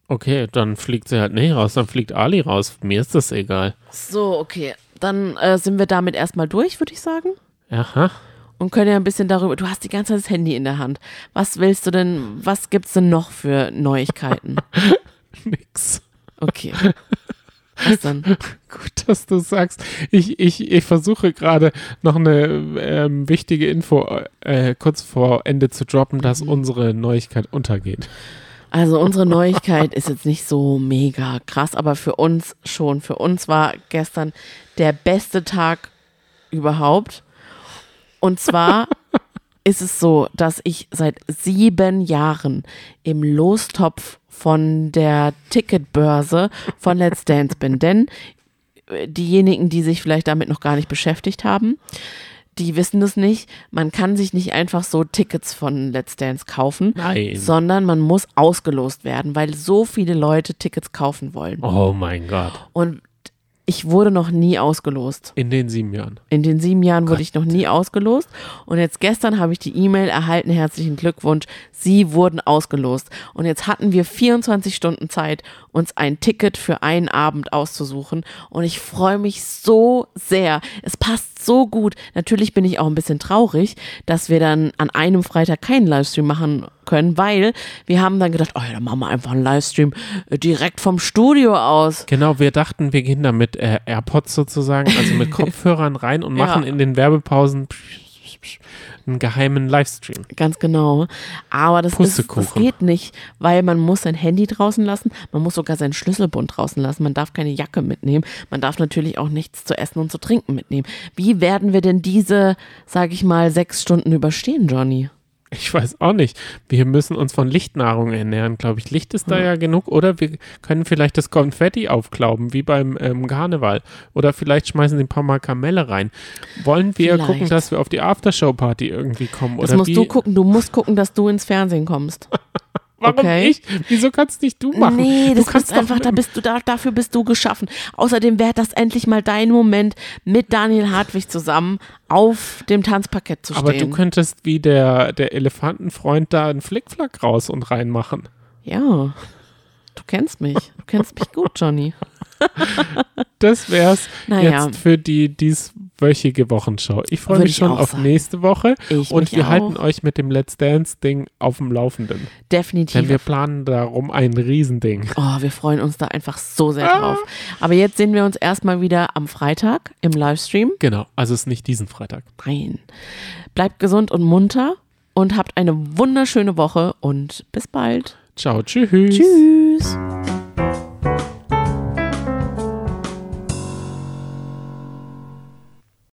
Okay, dann fliegt sie halt nicht raus, dann fliegt Ali raus. Mir ist das egal. So, okay. Dann äh, sind wir damit erstmal durch, würde ich sagen. Aha. Und können ja ein bisschen darüber. Du hast die ganze Zeit das Handy in der Hand. Was willst du denn, was gibt's denn noch für Neuigkeiten? Nix. Okay. Was dann? Gut, dass du sagst. Ich, ich, ich versuche gerade noch eine ähm, wichtige Info äh, kurz vor Ende zu droppen, dass unsere Neuigkeit untergeht. Also unsere Neuigkeit ist jetzt nicht so mega krass, aber für uns schon. Für uns war gestern der beste Tag überhaupt. Und zwar ist es so, dass ich seit sieben Jahren im Lostopf von der Ticketbörse von Let's Dance bin. Denn äh, diejenigen, die sich vielleicht damit noch gar nicht beschäftigt haben, die wissen das nicht. Man kann sich nicht einfach so Tickets von Let's Dance kaufen, Nein. sondern man muss ausgelost werden, weil so viele Leute Tickets kaufen wollen. Oh mein Gott. Und ich wurde noch nie ausgelost. In den sieben Jahren. In den sieben Jahren wurde ich noch nie ausgelost. Und jetzt gestern habe ich die E-Mail erhalten, herzlichen Glückwunsch, Sie wurden ausgelost. Und jetzt hatten wir 24 Stunden Zeit, uns ein Ticket für einen Abend auszusuchen. Und ich freue mich so sehr. Es passt so gut. Natürlich bin ich auch ein bisschen traurig, dass wir dann an einem Freitag keinen Livestream machen können, weil wir haben dann gedacht, oh ja, dann machen wir einfach einen Livestream äh, direkt vom Studio aus. Genau, wir dachten, wir gehen da mit äh, AirPods sozusagen, also mit Kopfhörern rein und Ja. machen in den Werbepausen einen geheimen Livestream. Ganz genau. Aber das, ist, das geht nicht, weil man muss sein Handy draußen lassen, man muss sogar seinen Schlüsselbund draußen lassen, man darf keine Jacke mitnehmen, man darf natürlich auch nichts zu essen und zu trinken mitnehmen. Wie werden wir denn diese, sag ich mal, sechs Stunden überstehen, Johnny? Ich weiß auch nicht. Wir müssen uns von Lichtnahrung ernähren, glaube ich. Licht ist da ja genug. Oder wir können vielleicht das Konfetti aufklauben, wie beim ähm, Karneval. Oder vielleicht schmeißen sie ein paar Mal Kamelle rein. Wollen wir Vielleicht. gucken, dass wir auf die Aftershow-Party irgendwie kommen? Das musst wie? du gucken, du musst gucken, dass du ins Fernsehen kommst. Warum Okay. ich? Wieso kannst nicht du machen? Nee, du das kannst ist einfach, da bist du da, dafür bist du geschaffen. Außerdem wäre das endlich mal dein Moment, mit Daniel Hartwig zusammen auf dem Tanzparkett zu stehen. Aber du könntest wie der, der Elefantenfreund da einen Flickflack raus und reinmachen. Ja. Du kennst mich. Du kennst mich gut, Johnny. Das wär's Naja. jetzt für die dieswöchige Wochenschau. Ich freue mich ich schon auf sagen. nächste Woche Ich und wir auch. halten euch mit dem Let's Dance-Ding auf dem Laufenden. Definitiv. Denn wir planen darum ein Riesending. Oh, wir freuen uns da einfach so sehr Ah. drauf. Aber jetzt sehen wir uns erstmal wieder am Freitag im Livestream. Genau, also es ist nicht diesen Freitag. Nein. Bleibt gesund und munter und habt eine wunderschöne Woche und bis bald. Ciao, tschüss. Tschüss.